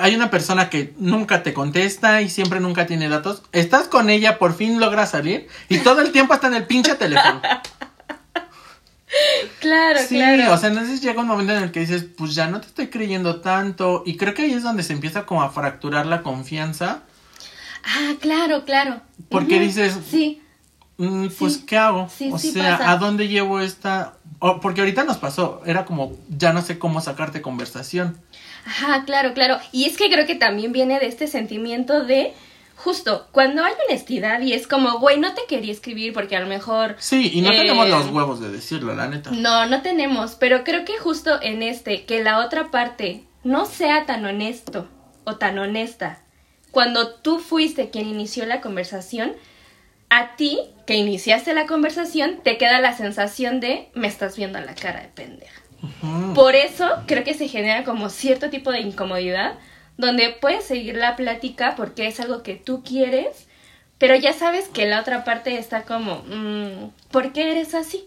S1: hay una persona que nunca te contesta y siempre nunca tiene datos. Estás con ella, por fin logras salir y todo el tiempo está en el pinche teléfono.
S2: Claro,
S1: Sí,
S2: claro.
S1: o sea, entonces llega un momento en el que dices, pues ya no te estoy creyendo tanto. Y creo que ahí es donde se empieza como a fracturar la confianza.
S2: Ah, claro, claro.
S1: Porque dices-
S2: Sí,
S1: Mm, pues,
S2: Sí.
S1: ¿qué hago?
S2: Sí,
S1: o
S2: sí
S1: sea,
S2: pasa.
S1: ¿a dónde llevo esta...? porque ahorita nos pasó, era como, ya no sé cómo sacarte conversación.
S2: Ajá, claro, claro. Y es que creo que también viene de este sentimiento de, justo, cuando hay honestidad y es como, güey, no te quería escribir porque a lo mejor...
S1: Sí, y no
S2: Eh,
S1: tenemos los huevos de decirlo, la neta.
S2: No, no tenemos, pero creo que justo en este, que la otra parte no sea tan honesto o tan honesta, cuando tú fuiste quien inició la conversación, a ti, que iniciaste la conversación, te queda la sensación de me estás viendo a la cara de pendeja. Por eso creo que se genera como cierto tipo de incomodidad, donde puedes seguir la plática porque es algo que tú quieres, pero ya sabes que la otra parte está como, mm, ¿por qué eres así?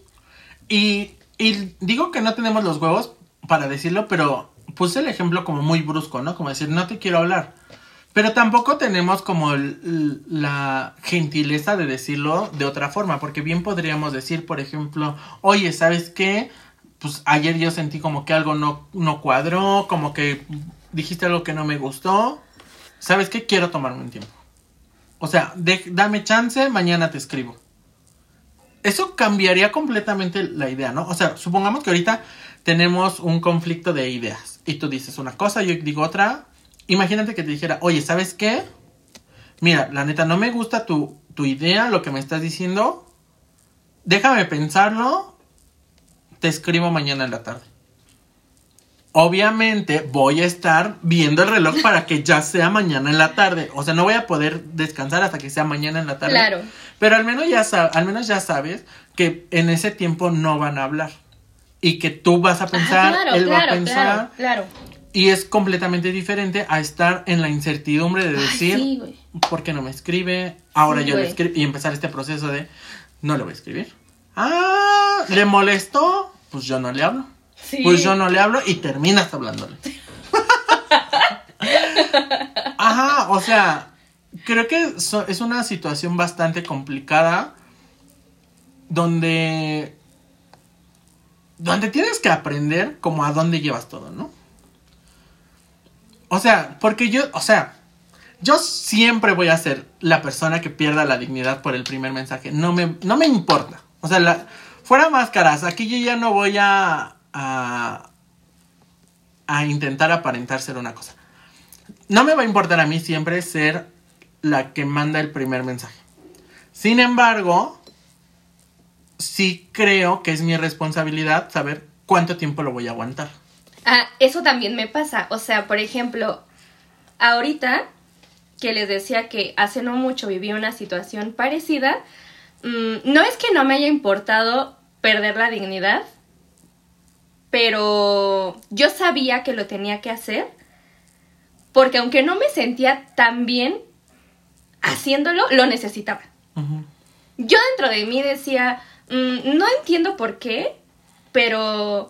S1: Y, y digo que no tenemos los huevos para decirlo, pero puse el ejemplo como muy brusco, ¿no? Como decir, no te quiero hablar. Pero tampoco tenemos como la gentileza de decirlo de otra forma, porque bien podríamos decir, por ejemplo, oye, ¿sabes qué? Pues ayer yo sentí como que algo no, no cuadró, como que dijiste algo que no me gustó. ¿Sabes qué? Quiero tomarme un tiempo. O sea, dame chance, mañana te escribo eso cambiaría completamente la idea, ¿no? O sea, supongamos que ahorita tenemos un conflicto de ideas y tú dices una cosa, yo digo otra. Imagínate que te dijera, oye, ¿sabes qué? Mira, la neta, no me gusta tu, tu idea, lo que me estás diciendo. Déjame pensarlo. Te escribo mañana en la tarde. Obviamente voy a estar viendo el reloj para que ya sea mañana en la tarde. O sea, no voy a poder descansar hasta que sea mañana en la tarde.
S2: Claro.
S1: Pero al menos ya al menos ya sabes que en ese tiempo no van a hablar. Y que tú vas a pensar,
S2: Ajá, claro,
S1: él va a pensar.
S2: claro, claro.
S1: Y es completamente diferente a estar en la incertidumbre de
S2: Ay,
S1: decir,
S2: sí, güey.
S1: ¿por qué no me escribe? Ahora
S2: Sí,
S1: yo le escribo. Y empezar este proceso de, no le voy a escribir. Ah, ¿le molestó? Pues yo no le hablo.
S2: Sí.
S1: Pues yo no le hablo y terminas hablándole. <laughs> Ajá, o sea, creo que so- es una situación bastante complicada donde donde tienes que aprender como a dónde llevas todo, ¿no? O sea, porque yo, o sea, yo siempre voy a ser la persona que pierda la dignidad por el primer mensaje. No me, no me importa. O sea, fuera máscaras, aquí yo ya no voy a, a, a intentar aparentar ser una cosa. No me va a importar a mí siempre ser la que manda el primer mensaje. Sin embargo, sí creo que es mi responsabilidad saber cuánto tiempo lo voy a aguantar.
S2: Ah, eso también me pasa. O sea, por ejemplo, ahorita que les decía que hace no mucho viví una situación parecida, mm, no es que no me haya importado perder la dignidad, pero yo sabía que lo tenía que hacer, porque aunque no me sentía tan bien haciéndolo, lo necesitaba. Yo dentro de mí decía, "Mm, no entiendo por qué, pero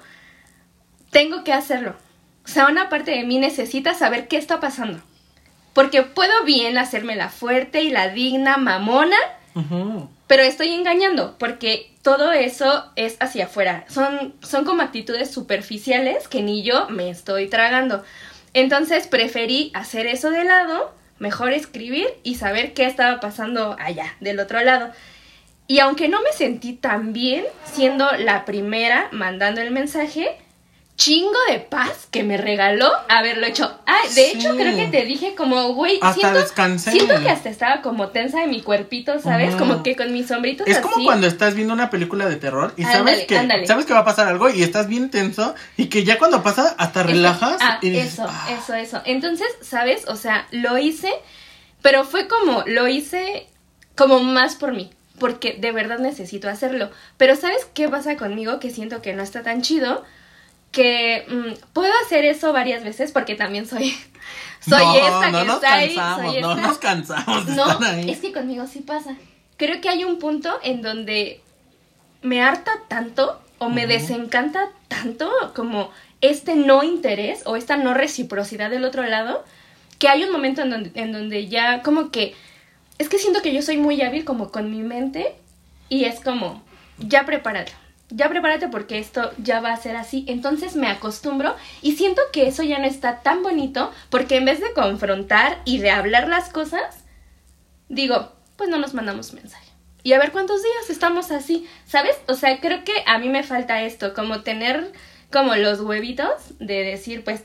S2: tengo que hacerlo. O sea, una parte de mí necesita saber qué está pasando. Porque puedo bien hacerme la fuerte y la digna mamona pero estoy engañando porque todo eso es hacia afuera. Son, son como actitudes superficiales que ni yo me estoy tragando. Entonces preferí hacer eso de lado, mejor escribir y saber qué estaba pasando allá, del otro lado. Y aunque no me sentí tan bien siendo la primera mandando el mensaje, chingo de paz que me regaló haberlo hecho. Ah, de hecho creo que te dije como, güey,
S1: Hasta
S2: siento,
S1: descansé.
S2: siento que hasta estaba como tensa de mi cuerpito, ¿sabes? Como que con mis sombritos
S1: Es
S2: así.
S1: como cuando estás viendo una película de terror y sabes que
S2: ándale.
S1: sabes que va a pasar algo y estás bien tenso y que ya cuando pasa hasta
S2: Eso-
S1: relajas
S2: Ah,
S1: y dices,
S2: eso,
S1: "Ah".
S2: eso, eso. Entonces, ¿sabes? O sea, lo hice, pero fue como, lo hice como más por mí, porque de verdad necesito hacerlo. Pero ¿sabes qué pasa conmigo? Que siento que no está tan chido, que mm, puedo hacer eso varias veces porque también soy, <laughs> soy
S1: no,
S2: esta
S1: no
S2: que
S1: nos
S2: está ahí,
S1: cansamos,
S2: soy
S1: no
S2: esta-
S1: nos cansamos de
S2: no,
S1: estar ahí.
S2: es que conmigo sí pasa. Creo que hay un punto en donde me harta tanto o me desencanta tanto como este no interés o esta no reciprocidad del otro lado, que hay un momento en donde, en donde ya como que... Es que siento que yo soy muy hábil como con mi mente y es como, ya prepárate, ya prepárate porque esto ya va a ser así. Entonces me acostumbro y siento que eso ya no está tan bonito porque en vez de confrontar y de hablar las cosas, digo, pues no nos mandamos mensaje. Y a ver cuántos días estamos así, ¿sabes? O sea, creo que a mí me falta esto, como tener como los huevitos de decir, pues,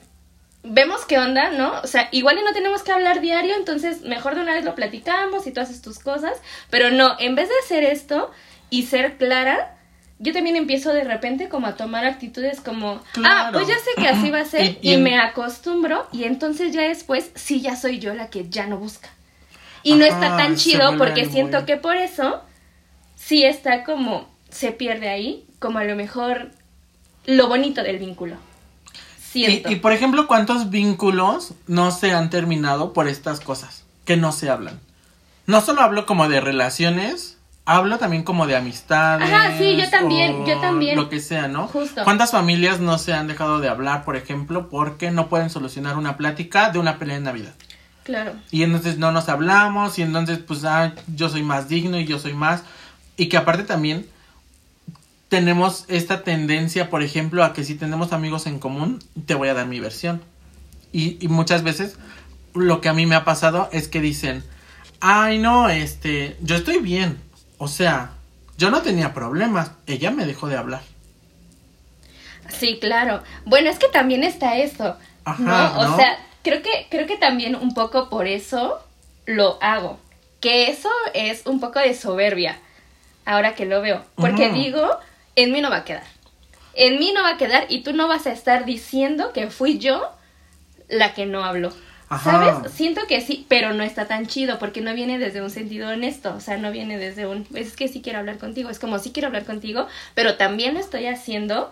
S2: vemos qué onda, ¿no? O sea, igual y no tenemos que hablar diario, entonces mejor de una vez lo platicamos y tú haces tus cosas, pero no, en vez de hacer esto y ser clara, yo también empiezo de repente como a tomar actitudes como, ah, pues ya sé que así va a ser <clears throat>
S1: Y-
S2: y,
S1: y en-
S2: me acostumbro y entonces ya después sí ya soy yo la que ya no busca. Y no está tan chido porque siento que por eso sí está como se pierde ahí, como a lo mejor lo bonito del vínculo.
S1: Y, y, por ejemplo, ¿cuántos vínculos no se han terminado por estas cosas que no se hablan? No solo hablo como de relaciones, hablo también como de amistades.
S2: Ajá, sí, yo también, yo también.
S1: Lo que sea, ¿no?
S2: Justo.
S1: ¿Cuántas familias no se han dejado de hablar, por ejemplo, porque no pueden solucionar una plática de una pelea en Navidad?
S2: Claro.
S1: Y entonces no nos hablamos y entonces pues ah, yo soy más digno y yo soy más. Y que aparte también tenemos esta tendencia, por ejemplo, a que si tenemos amigos en común, te voy a dar mi versión. Y, y muchas veces lo que a mí me ha pasado es que dicen, ay no, este, yo estoy bien. O sea, yo no tenía problemas, ella me dejó de hablar.
S2: Sí, claro. Bueno, es que también está esto,
S1: Ajá,
S2: ¿no? O
S1: ¿no?
S2: sea, creo que creo que también un poco por eso lo hago. Que eso es un poco de soberbia. Ahora que lo veo, porque digo, en mí no va a quedar. En mí no va a quedar y tú no vas a estar diciendo que fui yo la que no habló.
S1: Ajá.
S2: ¿Sabes? Siento que sí, pero no está tan chido porque no viene desde un sentido honesto, o sea, no viene desde un, es que sí quiero hablar contigo, es como sí quiero hablar contigo, pero también lo estoy haciendo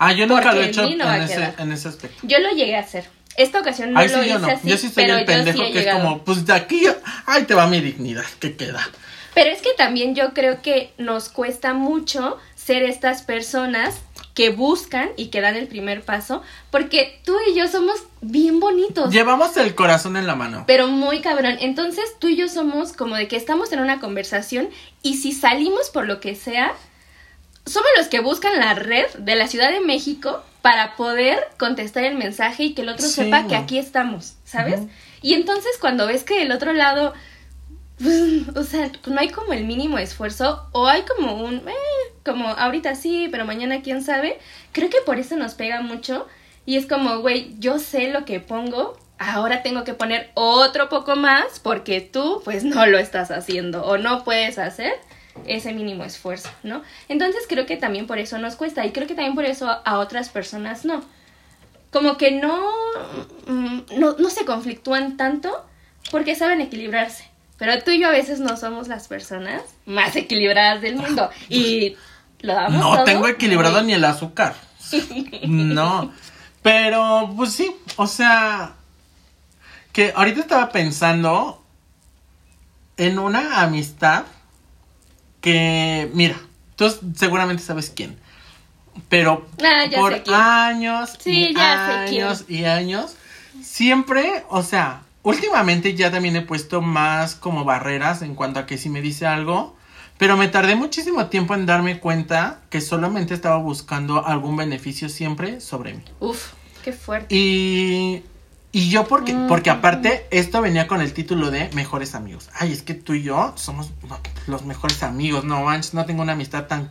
S1: Ah, yo nunca lo he hecho
S2: no
S1: en ese, en ese aspecto.
S2: Yo lo llegué a hacer. Esta ocasión no
S1: Ay,
S2: lo
S1: sí, yo
S2: hice
S1: no.
S2: así,
S1: yo sí soy
S2: pero
S1: el
S2: yo
S1: pendejo
S2: sí he
S1: que es
S2: llegado.
S1: como, pues de aquí, ay, te va mi dignidad, que queda.
S2: Pero es que también yo creo que nos cuesta mucho ser estas personas que buscan y que dan el primer paso, porque tú y yo somos bien bonitos.
S1: Llevamos el corazón en la mano.
S2: Pero muy cabrón. Entonces tú y yo somos como de que estamos en una conversación y si salimos por lo que sea, somos los que buscan la red de la Ciudad de México para poder contestar el mensaje y que el otro
S1: Sí.
S2: sepa que aquí estamos, ¿sabes? Y entonces cuando ves que del otro lado, <laughs> o sea, no hay como el mínimo esfuerzo o hay como un, eh, como ahorita sí, pero mañana quién sabe, creo que por eso nos pega mucho y es como, güey, yo sé lo que pongo, ahora tengo que poner otro poco más porque tú pues no lo estás haciendo o no puedes hacer ese mínimo esfuerzo, ¿no? Entonces creo que también por eso nos cuesta y creo que también por eso a otras personas no. Como que no, mm, no, no se conflictúan tanto porque saben equilibrarse. Pero tú y yo a veces no somos las personas más equilibradas del mundo. Y lo damos
S1: No
S2: todo
S1: tengo equilibrado ni el azúcar. No. Pero, pues sí, o sea, que ahorita estaba pensando en una amistad que, mira, tú seguramente sabes quién, pero
S2: Ah,
S1: por años
S2: Sí,
S1: y años y años, siempre, o sea, últimamente ya también he puesto más como barreras en cuanto a que si me dice algo, pero me tardé muchísimo tiempo en darme cuenta que solamente estaba buscando algún beneficio siempre sobre mí.
S2: Uf, qué fuerte.
S1: Y, y yo porque,
S2: Mm.
S1: porque aparte esto venía con el título de mejores amigos. Ay, es que tú y yo somos los mejores amigos, no manches, no tengo una amistad tan,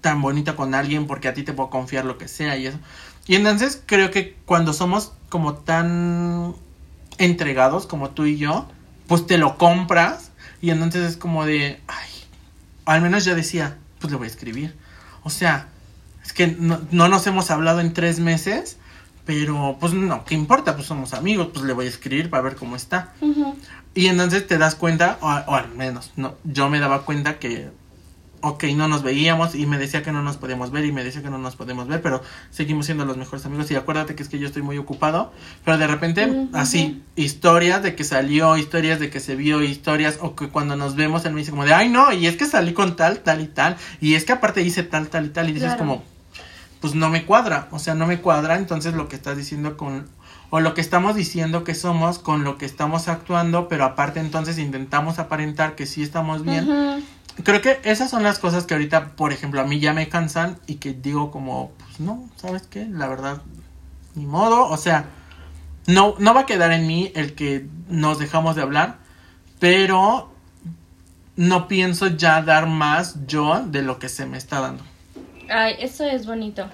S1: tan bonita con alguien porque a ti te puedo confiar lo que sea y eso. Y entonces creo que cuando somos como tan entregados como tú y yo, pues te lo compras y entonces es como de, ay, al menos yo decía, pues le voy a escribir. O sea, es que no, no nos hemos hablado en tres meses, pero pues no, ¿qué importa? Pues somos amigos, pues le voy a escribir para ver cómo está. Y entonces te das cuenta, o, o al menos, no, yo me daba cuenta que, ok, no nos veíamos y me decía que no nos podíamos ver y me decía que no nos podemos ver, pero seguimos siendo los mejores amigos y acuérdate que es que yo estoy muy ocupado, pero de repente así, historias de que salió, historias de que se vio, historias, o que cuando nos vemos él me dice como de, ay no, y es que salí con tal, tal y tal, y es que aparte hice tal, tal y tal, y dices
S2: Claro.
S1: como, pues no me cuadra, o sea, no me cuadra, entonces lo que estás diciendo con, o lo que estamos diciendo que somos con lo que estamos actuando, pero aparte entonces intentamos aparentar que sí estamos bien. Creo que esas son las cosas que ahorita, por ejemplo, a mí ya me cansan y que digo como, pues no, ¿sabes qué? La verdad, ni modo, o sea, no, no va a quedar en mí el que nos dejamos de hablar, pero no pienso ya dar más yo de lo que se me está dando.
S2: Ay, eso es bonito.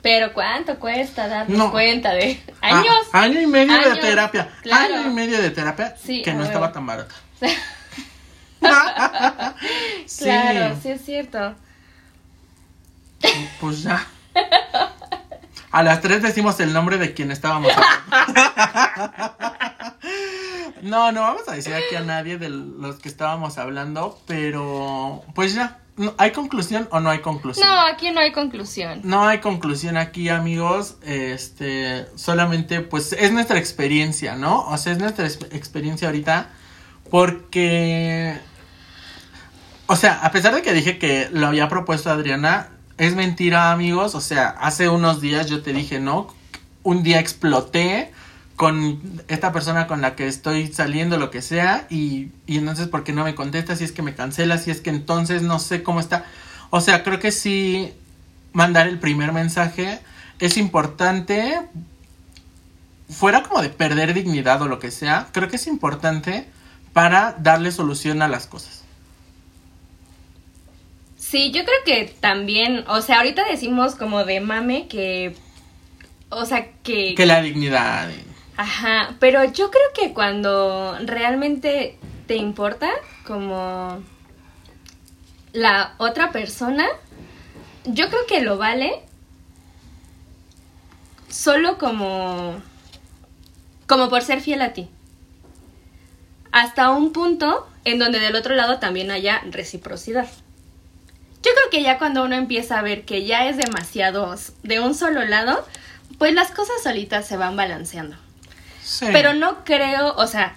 S2: Pero ¿cuánto cuesta darnos
S1: No.
S2: cuenta de años?
S1: Ah, año y medio de
S2: Años,
S1: terapia.
S2: claro.
S1: Año y medio de terapia
S2: Sí,
S1: que no estaba tan barata. <laughs> <laughs> sí,
S2: Claro, sí es cierto.
S1: pues ya. A las tres decimos el nombre de quien estábamos hablando. <laughs> No, no vamos a decir aquí a nadie de los que estábamos hablando, pero pues ya. ¿Hay conclusión o no hay conclusión?
S2: No, aquí no hay conclusión.
S1: No hay conclusión aquí, amigos. Este, solamente, pues, es nuestra experiencia, ¿no? O sea, es nuestra ex- experiencia ahorita. Porque. O sea, a pesar de que dije que lo había propuesto Adriana, es mentira, amigos. O sea, hace unos días yo te dije, ¿no? Un día exploté con esta persona con la que estoy saliendo, lo que sea, y, entonces, ¿por qué no me contesta? Si es que me cancela, si es que entonces no sé cómo está. O sea, creo que sí mandar el primer mensaje es importante. Fuera como de perder dignidad o lo que sea, creo que es importante para darle solución a las cosas.
S2: Sí, yo creo que también, o sea, ahorita decimos como de mame que, o sea, que...
S1: Que la dignidad.
S2: Ajá, pero yo creo que cuando realmente te importa como la otra persona, yo creo que lo vale solo como como por ser fiel a ti. Hasta un punto en donde del otro lado también haya reciprocidad. Yo creo que ya cuando uno empieza a ver que ya es demasiado de un solo lado, pues las cosas solitas se van balanceando.
S1: Sí.
S2: Pero no creo, o sea,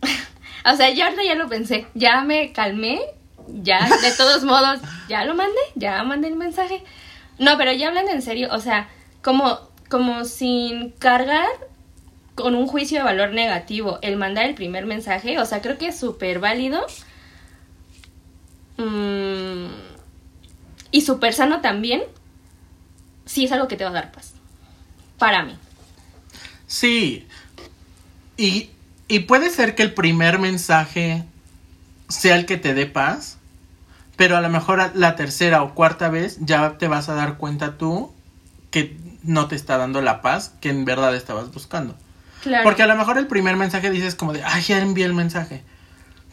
S2: <laughs> o sea, yo ahorita ya lo pensé, ya me calmé, ya, de <laughs> todos modos, ya lo mandé, ya mandé el mensaje. No, pero ya hablando en serio, o sea, como, como sin cargar con un juicio de valor negativo el mandar el primer mensaje, o sea, creo que es súper válido. Mm, y súper sano también. Sí, es algo que te va a dar paz. Para mí.
S1: Sí. Y, y puede ser que el primer mensaje sea el que te dé paz, pero a lo mejor la tercera o cuarta vez ya te vas a dar cuenta tú que no te está dando la paz que en verdad estabas buscando.
S2: Claro.
S1: Porque a lo mejor el primer mensaje dices como de, ay, ya envié el mensaje.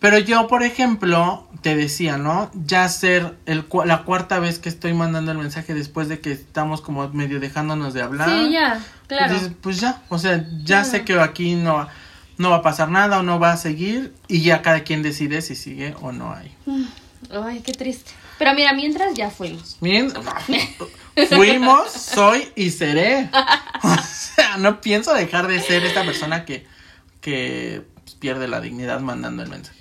S1: Pero yo, por ejemplo, te decía, ¿no? Ya ser el, cua- la cuarta vez que estoy mandando el mensaje después de que estamos como medio dejándonos de hablar.
S2: Sí, ya,
S1: Pues
S2: claro.
S1: dices, pues ya, o sea, ya sé que aquí no, no va a pasar nada o no va a seguir y ya cada quien decide si sigue o no hay.
S2: Ay, qué triste. Pero mira, mientras ya fuimos. <laughs>
S1: Fuimos, soy y seré. <laughs> O sea, no pienso dejar de ser esta persona que, que pues, pierde la dignidad mandando el mensaje.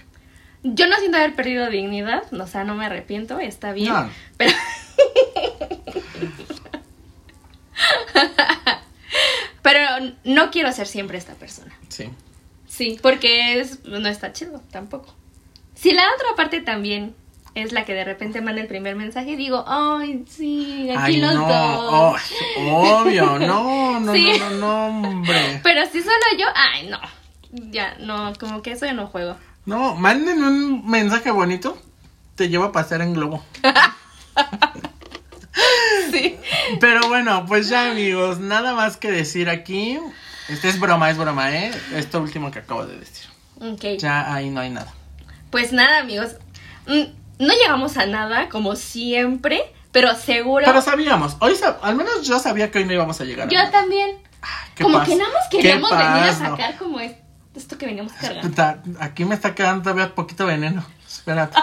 S2: Yo no siento haber perdido dignidad, o sea, no me arrepiento, está bien.
S1: No.
S2: Pero. <laughs> pero no quiero ser siempre esta persona.
S1: Sí.
S2: Sí, porque es, no está chido tampoco. Si la otra parte también es la que de repente manda el primer mensaje, digo, ay, sí, aquí
S1: Ay,
S2: los
S1: no,
S2: dos.
S1: oh, obvio, no, <laughs> no,
S2: Sí.
S1: no, no, no, hombre.
S2: Pero si solo yo, ay, no. Ya, no, como que eso yo no juego.
S1: No, manden un mensaje bonito, te llevo a pasear en globo. <laughs>
S2: Sí.
S1: Pero bueno, pues ya amigos, nada más que decir aquí. Este es broma, es broma, ¿eh? Esto último que acabo de decir.
S2: Ok.
S1: Ya ahí no hay nada.
S2: Pues nada, amigos. Mm, No llegamos a nada, como siempre, pero seguro.
S1: Pero sabíamos, hoy sab- al menos yo sabía que hoy no íbamos a llegar. a
S2: yo
S1: nada.
S2: también.
S1: ¿Qué
S2: Como que nada más
S1: ¿Qué
S2: queríamos venir a sacar como es- esto que veníamos cargando.
S1: Aquí me está quedando todavía poquito veneno. Espérate.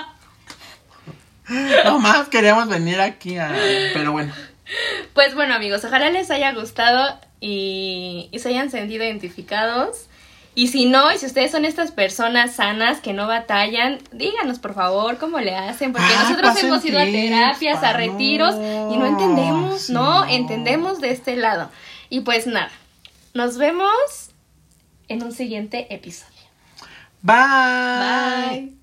S1: No más queríamos venir aquí a... Pero bueno.
S2: Pues bueno, amigos, ojalá les haya gustado y, y se hayan sentido identificados. Y si no, y si ustedes son estas personas sanas que no batallan, díganos por favor cómo le hacen, porque
S1: Ah,
S2: nosotros hemos ido a terapias, a retiros
S1: no,
S2: y no entendemos,
S1: sí,
S2: no,
S1: no.
S2: entendemos de este lado. Y pues nada, nos vemos en un siguiente episodio.
S1: Bye.
S2: Bye.